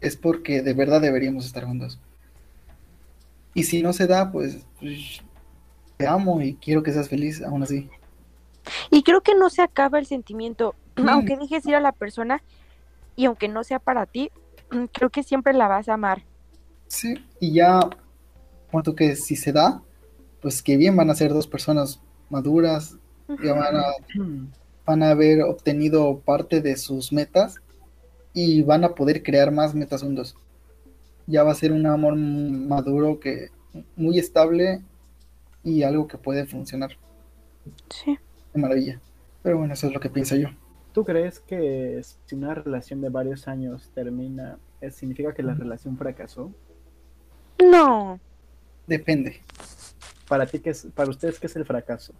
es porque de verdad deberíamos estar juntos. Y si no se da, pues, pues, te amo y quiero que seas feliz aún así. Y creo que no se acaba el sentimiento, Mm. <clears throat> aunque dejes ir a la persona y aunque no sea para ti, mm, creo que siempre la vas a amar. Sí, y ya, cuanto que si se da, pues que bien van a ser dos personas maduras, ya van a, <clears throat> van a haber obtenido parte de sus metas y van a poder crear más metas juntos. Ya va a ser un amor maduro que muy estable y algo que puede funcionar Sí. de maravilla. Pero bueno, eso es lo que pienso yo. ¿Tú crees que si una relación de varios años termina, eh, significa que la relación fracasó? No. Depende. Para ti, ¿qué es, para ustedes, ¿qué es el fracaso?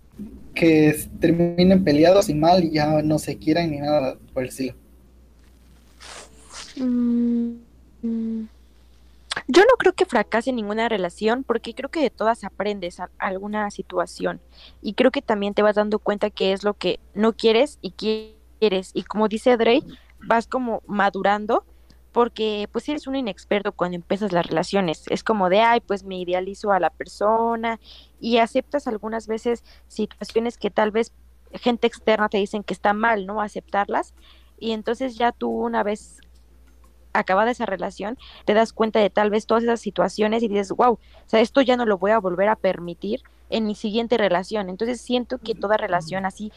Que terminen peleados y mal y ya no se quieran ni nada por el estilo. Mm, mm. Yo no creo que fracase ninguna relación porque creo que de todas aprendes a- alguna situación y creo que también te vas dando cuenta que es lo que no quieres y quieres y como dice Dre, vas como madurando porque pues eres un inexperto cuando empiezas las relaciones. Es como de, ay, pues me idealizo a la persona y aceptas algunas veces situaciones que tal vez gente externa te dicen que está mal, ¿no? Aceptarlas. Y entonces ya tú una vez acabada esa relación, te das cuenta de tal vez todas esas situaciones y dices, wow, o sea, esto ya no lo voy a volver a permitir en mi siguiente relación. Entonces siento que toda relación así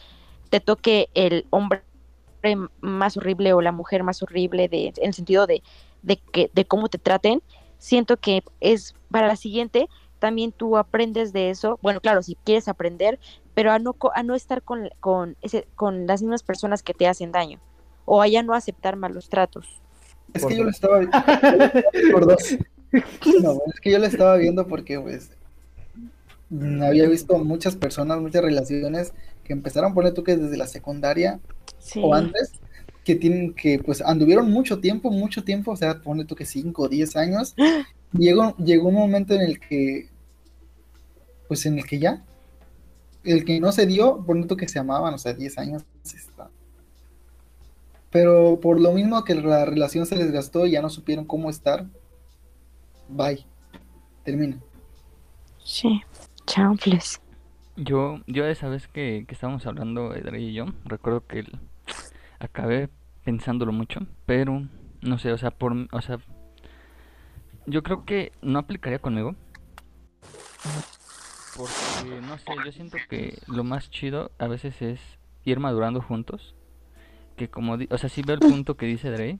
te toque el hombre más horrible o la mujer más horrible de, en el sentido de, de, que, de cómo te traten, siento que es para la siguiente, también tú aprendes de eso, bueno, claro, si quieres aprender, pero a no, a no estar con, con, ese, con las mismas personas que te hacen daño, o a ya no aceptar malos tratos. Es que yo lo estaba viendo. <laughs> por dos. No, es que yo lo estaba viendo porque, pues, había visto muchas personas, muchas relaciones que empezaron, poner tú que desde la secundaria Sí. o antes, que tienen que, pues, anduvieron mucho tiempo, mucho tiempo, o sea, pone tú que 5 o 10 años. <gasps> Llegó, llegó un momento en el que, pues, en el que ya, el que no se dio, pone tú que se amaban, o sea, 10 años, está. Pero por lo mismo que la relación se les gastó y ya no supieron cómo estar, bye, termina. Sí, chanfles. Yo, yo esa vez que, que estábamos hablando, Edrey y yo, recuerdo que el- acabé pensándolo mucho, pero no sé, o sea, por, o sea, yo creo que no aplicaría conmigo, porque no sé, yo siento que lo más chido a veces es ir madurando juntos, que como, o sea, sí veo el punto que dice Dre,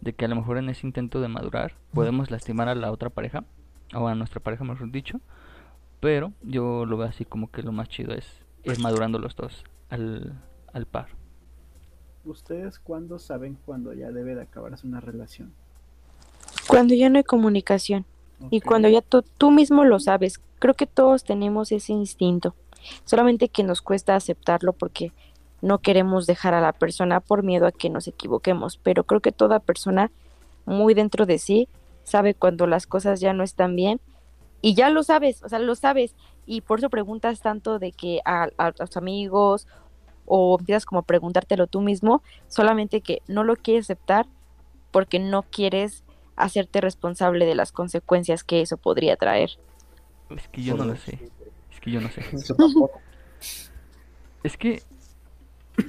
de que a lo mejor en ese intento de madurar podemos lastimar a la otra pareja, o a nuestra pareja mejor dicho, pero yo lo veo así como que lo más chido es ir madurando los dos al, al par. ¿Ustedes cuándo saben cuándo ya debe de acabarse una relación? Cuando ya no hay comunicación. Y cuando ya tú, tú mismo lo sabes, creo que todos tenemos ese instinto, solamente que nos cuesta aceptarlo porque no queremos dejar a la persona por miedo a que nos equivoquemos, pero creo que toda persona muy dentro de sí sabe cuando las cosas ya no están bien. Y ya lo sabes, o sea, lo sabes. Y por eso preguntas tanto de que a, a tus amigos o empiezas como a preguntártelo tú mismo, solamente que no lo quieres aceptar porque no quieres hacerte responsable de las consecuencias que eso podría traer. Es que yo no lo sé, es que yo no sé. Tampoco. <laughs> Es que,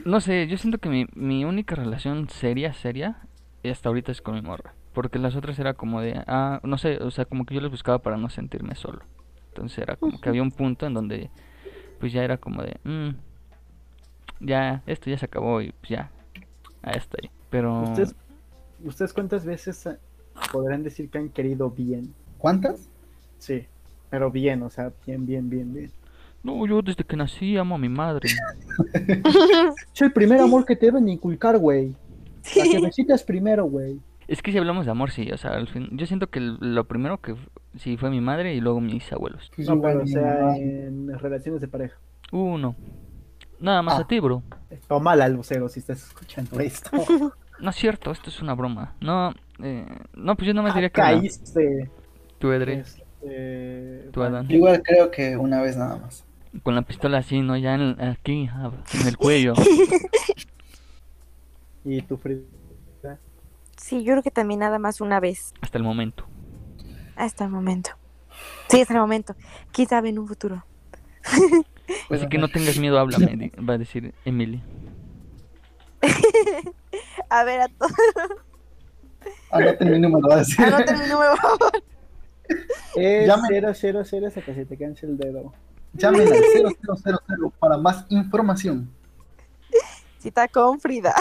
no sé, yo siento que mi, mi única relación seria, seria, hasta ahorita es con mi morra. Porque las otras era como de, ah, no sé, o sea, como que yo les buscaba para no sentirme solo. Entonces era como que había un punto en donde, pues ya era como de, "Mm, ya, esto ya se acabó y pues ya, ahí está ahí. Pero, ¿Ustedes, ¿Ustedes cuántas veces eh, podrán decir que han querido bien? ¿Cuántas? Sí, pero bien, o sea, bien, bien, bien, bien. no, yo desde que nací amo a mi madre. <laughs> Es el primer amor que te deben inculcar, güey. La que necesitas primero, güey. Es que si hablamos de amor, sí, o sea, al fin, yo siento que lo primero que sí fue mi madre y luego mis abuelos. Pues No, pero o sea, en relaciones de pareja. Uno. Nada más Ah. a ti, bro. Tómala, Lucero, si estás escuchando esto. <laughs> No es cierto, esto es una broma. No, eh, no, pues yo no me diría que. Caíste. Tú, Edre, Este, tú, Adán. Igual creo que una vez nada más. Con la pistola así, ¿no? Ya en- aquí, ah, en el cuello. <laughs> Y tu Frida. Sí, yo creo que también nada más una vez, Hasta el momento. hasta el momento. Sí, hasta el momento. Sabe en un futuro. <laughs> Pues, Así que no tengas miedo, háblame, va a decir Emily. <laughs> A ver, a todos. Anoten mi número, va a decir. Anoten mi número, por favor. Es Llame. 000 hasta que se te canse el dedo. Llamen al 0000 para más información. Cita con Frida.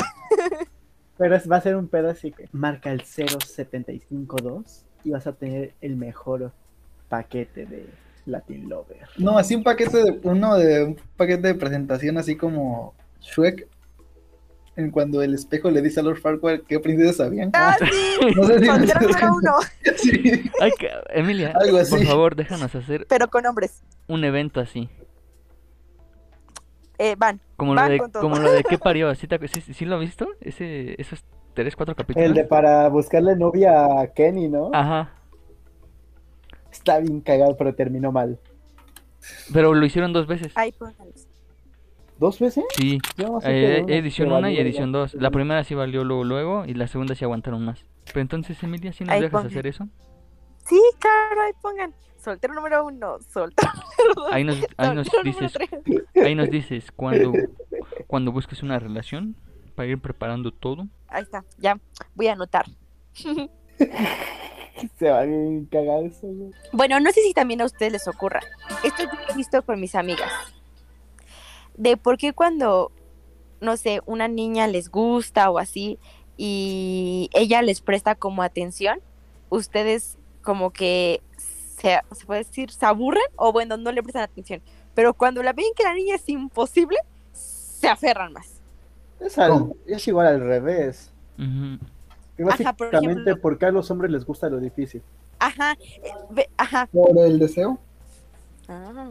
Pero es- va a ser un pedo así que marca el 0752 y vas a tener el mejor paquete de Latin Lover. No, así un paquete de uno de un paquete de presentación así como Shrek en cuando el espejo le dice a Lord Farquaad qué princesas sabían. Ah, <laughs> sí. No sé si Soltero número uno, <laughs> Sí, Ay, que- Emilia, Algo así. por favor, déjanos hacer pero con hombres. un evento así. Eh, van. Como lo de, con todo. como lo de qué <laughs> parió. ¿Sí, te- sí- sí lo has visto? Ese, esos tres, cuatro capítulos. El de para buscarle novia a Kenny, ¿no? Ajá. Está bien cagado, pero terminó mal. Pero lo hicieron dos veces. Ahí póngalos. ¿Dos veces? Sí. Yo no sé Eh, edición se 1 y edición la- 2. La primera sí valió luego, luego y la segunda sí aguantaron más. Pero entonces, Emilia, ¿sí nos Ahí dejas pongan. hacer eso? Sí, claro, ahí pongan. Soltero número uno, soltero <laughs> número dos. Ahí nos, ahí nos dices, ahí nos dices cuándo, cuando busques una relación para ir preparando todo. Ahí está, ya voy a anotar. <laughs> Se va a cagar eso, güey. Bueno, no sé si también a ustedes les ocurra. Esto yo lo he visto con mis amigas. De por qué cuando, no sé, una niña les gusta o así y ella les presta como atención, ustedes como que se, se puede decir, se aburren o bueno, no le prestan atención. Pero cuando la ven que la niña es imposible, se aferran más. Es, es igual al revés. Ujú. Que Ajá, por básicamente, ejemplo- ¿por qué a los hombres les gusta lo difícil? Ajá, eh, ajá. Por el deseo. Ah.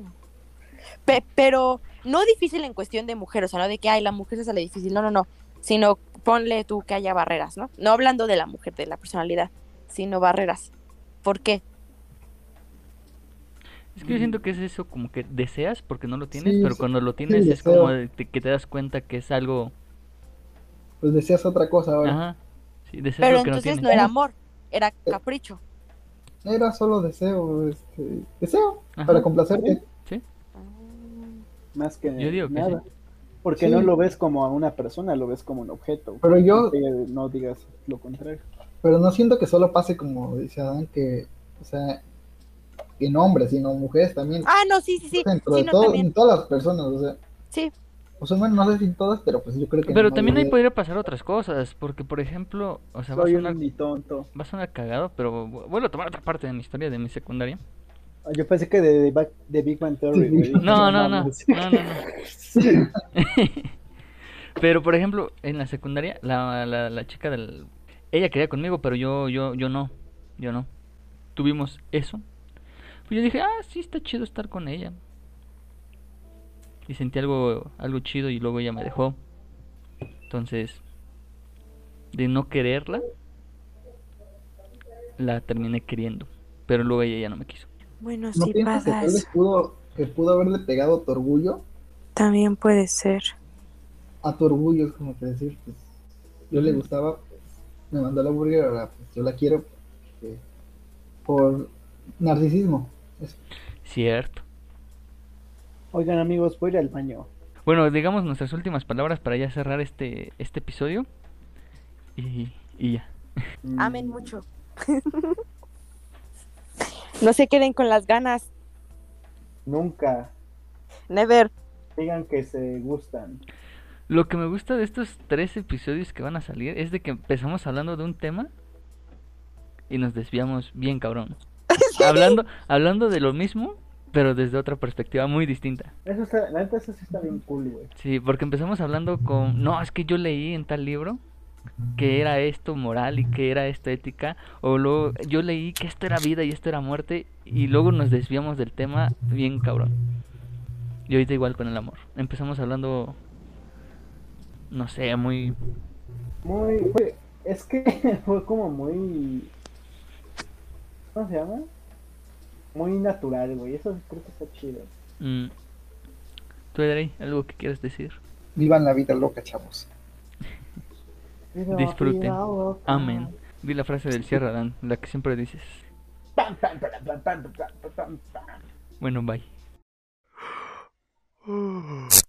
Pe- pero no difícil en cuestión de mujer, o sea, no de que, ay, la mujer se sale difícil, no, no, no, sino ponle tú que haya barreras, ¿no? No hablando de la mujer, de la personalidad, sino barreras. ¿Por qué? Es que yo siento que es eso como que deseas porque no lo tienes, Sí, pero sí, cuando lo tienes es deseo. como que te das cuenta que es algo... Pues deseas otra cosa ahora. Ajá. Sí, Pero no entonces no era amor, era capricho. Era solo deseo, este, deseo, Ajá. para complacerte. Sí, Más que yo digo que nada. sí. Porque Sí. no lo ves como a una persona, lo ves como un objeto. Pero yo, no digas lo contrario. pero no siento que solo pase como dice Adán, que, o sea, en hombres, sino mujeres también. Ah, no, sí, sí, sí, dentro sí, de no, todo, en todas las personas, o sea, sí, o sea, bueno, no sé si en todas, pero pues yo creo que Pero también ahí podría pasar otras cosas, porque por ejemplo, o sea, a Soy sonar, un ni tonto. va a sonar cagado, pero vu- vuelvo a tomar otra parte de mi historia de mi secundaria. Yo pensé que de, de, Big Bang Theory, güey. No, no, no, no, no, <laughs> no. Pero por ejemplo, en la secundaria, la, la, la chica del... Ella quería conmigo, pero yo, yo, yo no, yo no. Tuvimos eso. Pues yo dije, ah, sí, está chido estar con ella. Y sentí algo, algo chido y luego ella me dejó. Entonces, de no quererla, la terminé queriendo. Pero luego ella ya no me quiso. bueno, ¿No sí piensas que tal pasa vez eso. pudo, que pudo haberle pegado tu orgullo? También puede ser. A tu orgullo, es como que decir, pues, yo le gustaba, pues, me mandó la burger, ahora pues yo la quiero eh, por narcisismo. Eso. Cierto. Oigan, amigos, voy a ir al baño. Bueno, digamos nuestras últimas palabras para ya cerrar este, este episodio. Y, y ya. Mm, Amen mucho. <laughs> no se queden con las ganas. Nunca Never. digan que se gustan. Lo que me gusta de estos tres episodios que van a salir es de que empezamos hablando de un tema y nos desviamos bien cabrón. <laughs> Hablando, hablando de lo mismo, pero desde otra perspectiva muy distinta. Eso está, la neta, eso sí está bien cool, güey. Sí, porque empezamos hablando con, no, es que yo leí en tal libro que era esto moral y que era esto ética, o luego yo leí que esto era vida y esto era muerte, y luego nos desviamos del tema bien cabrón. Y ahorita igual con el amor. Empezamos hablando, no sé, muy... Muy, fue- es que <laughs> fue como muy, ¿cómo se llama? muy natural, güey. Eso creo que está chido. Mm. ¿Tú, Edrey, algo que quieras decir? Vivan la vida loca, chavos. Disfruten. Amén. Vi la frase del Sierra Dan, la que siempre dices. Bueno, bye. <sighs> <laughs>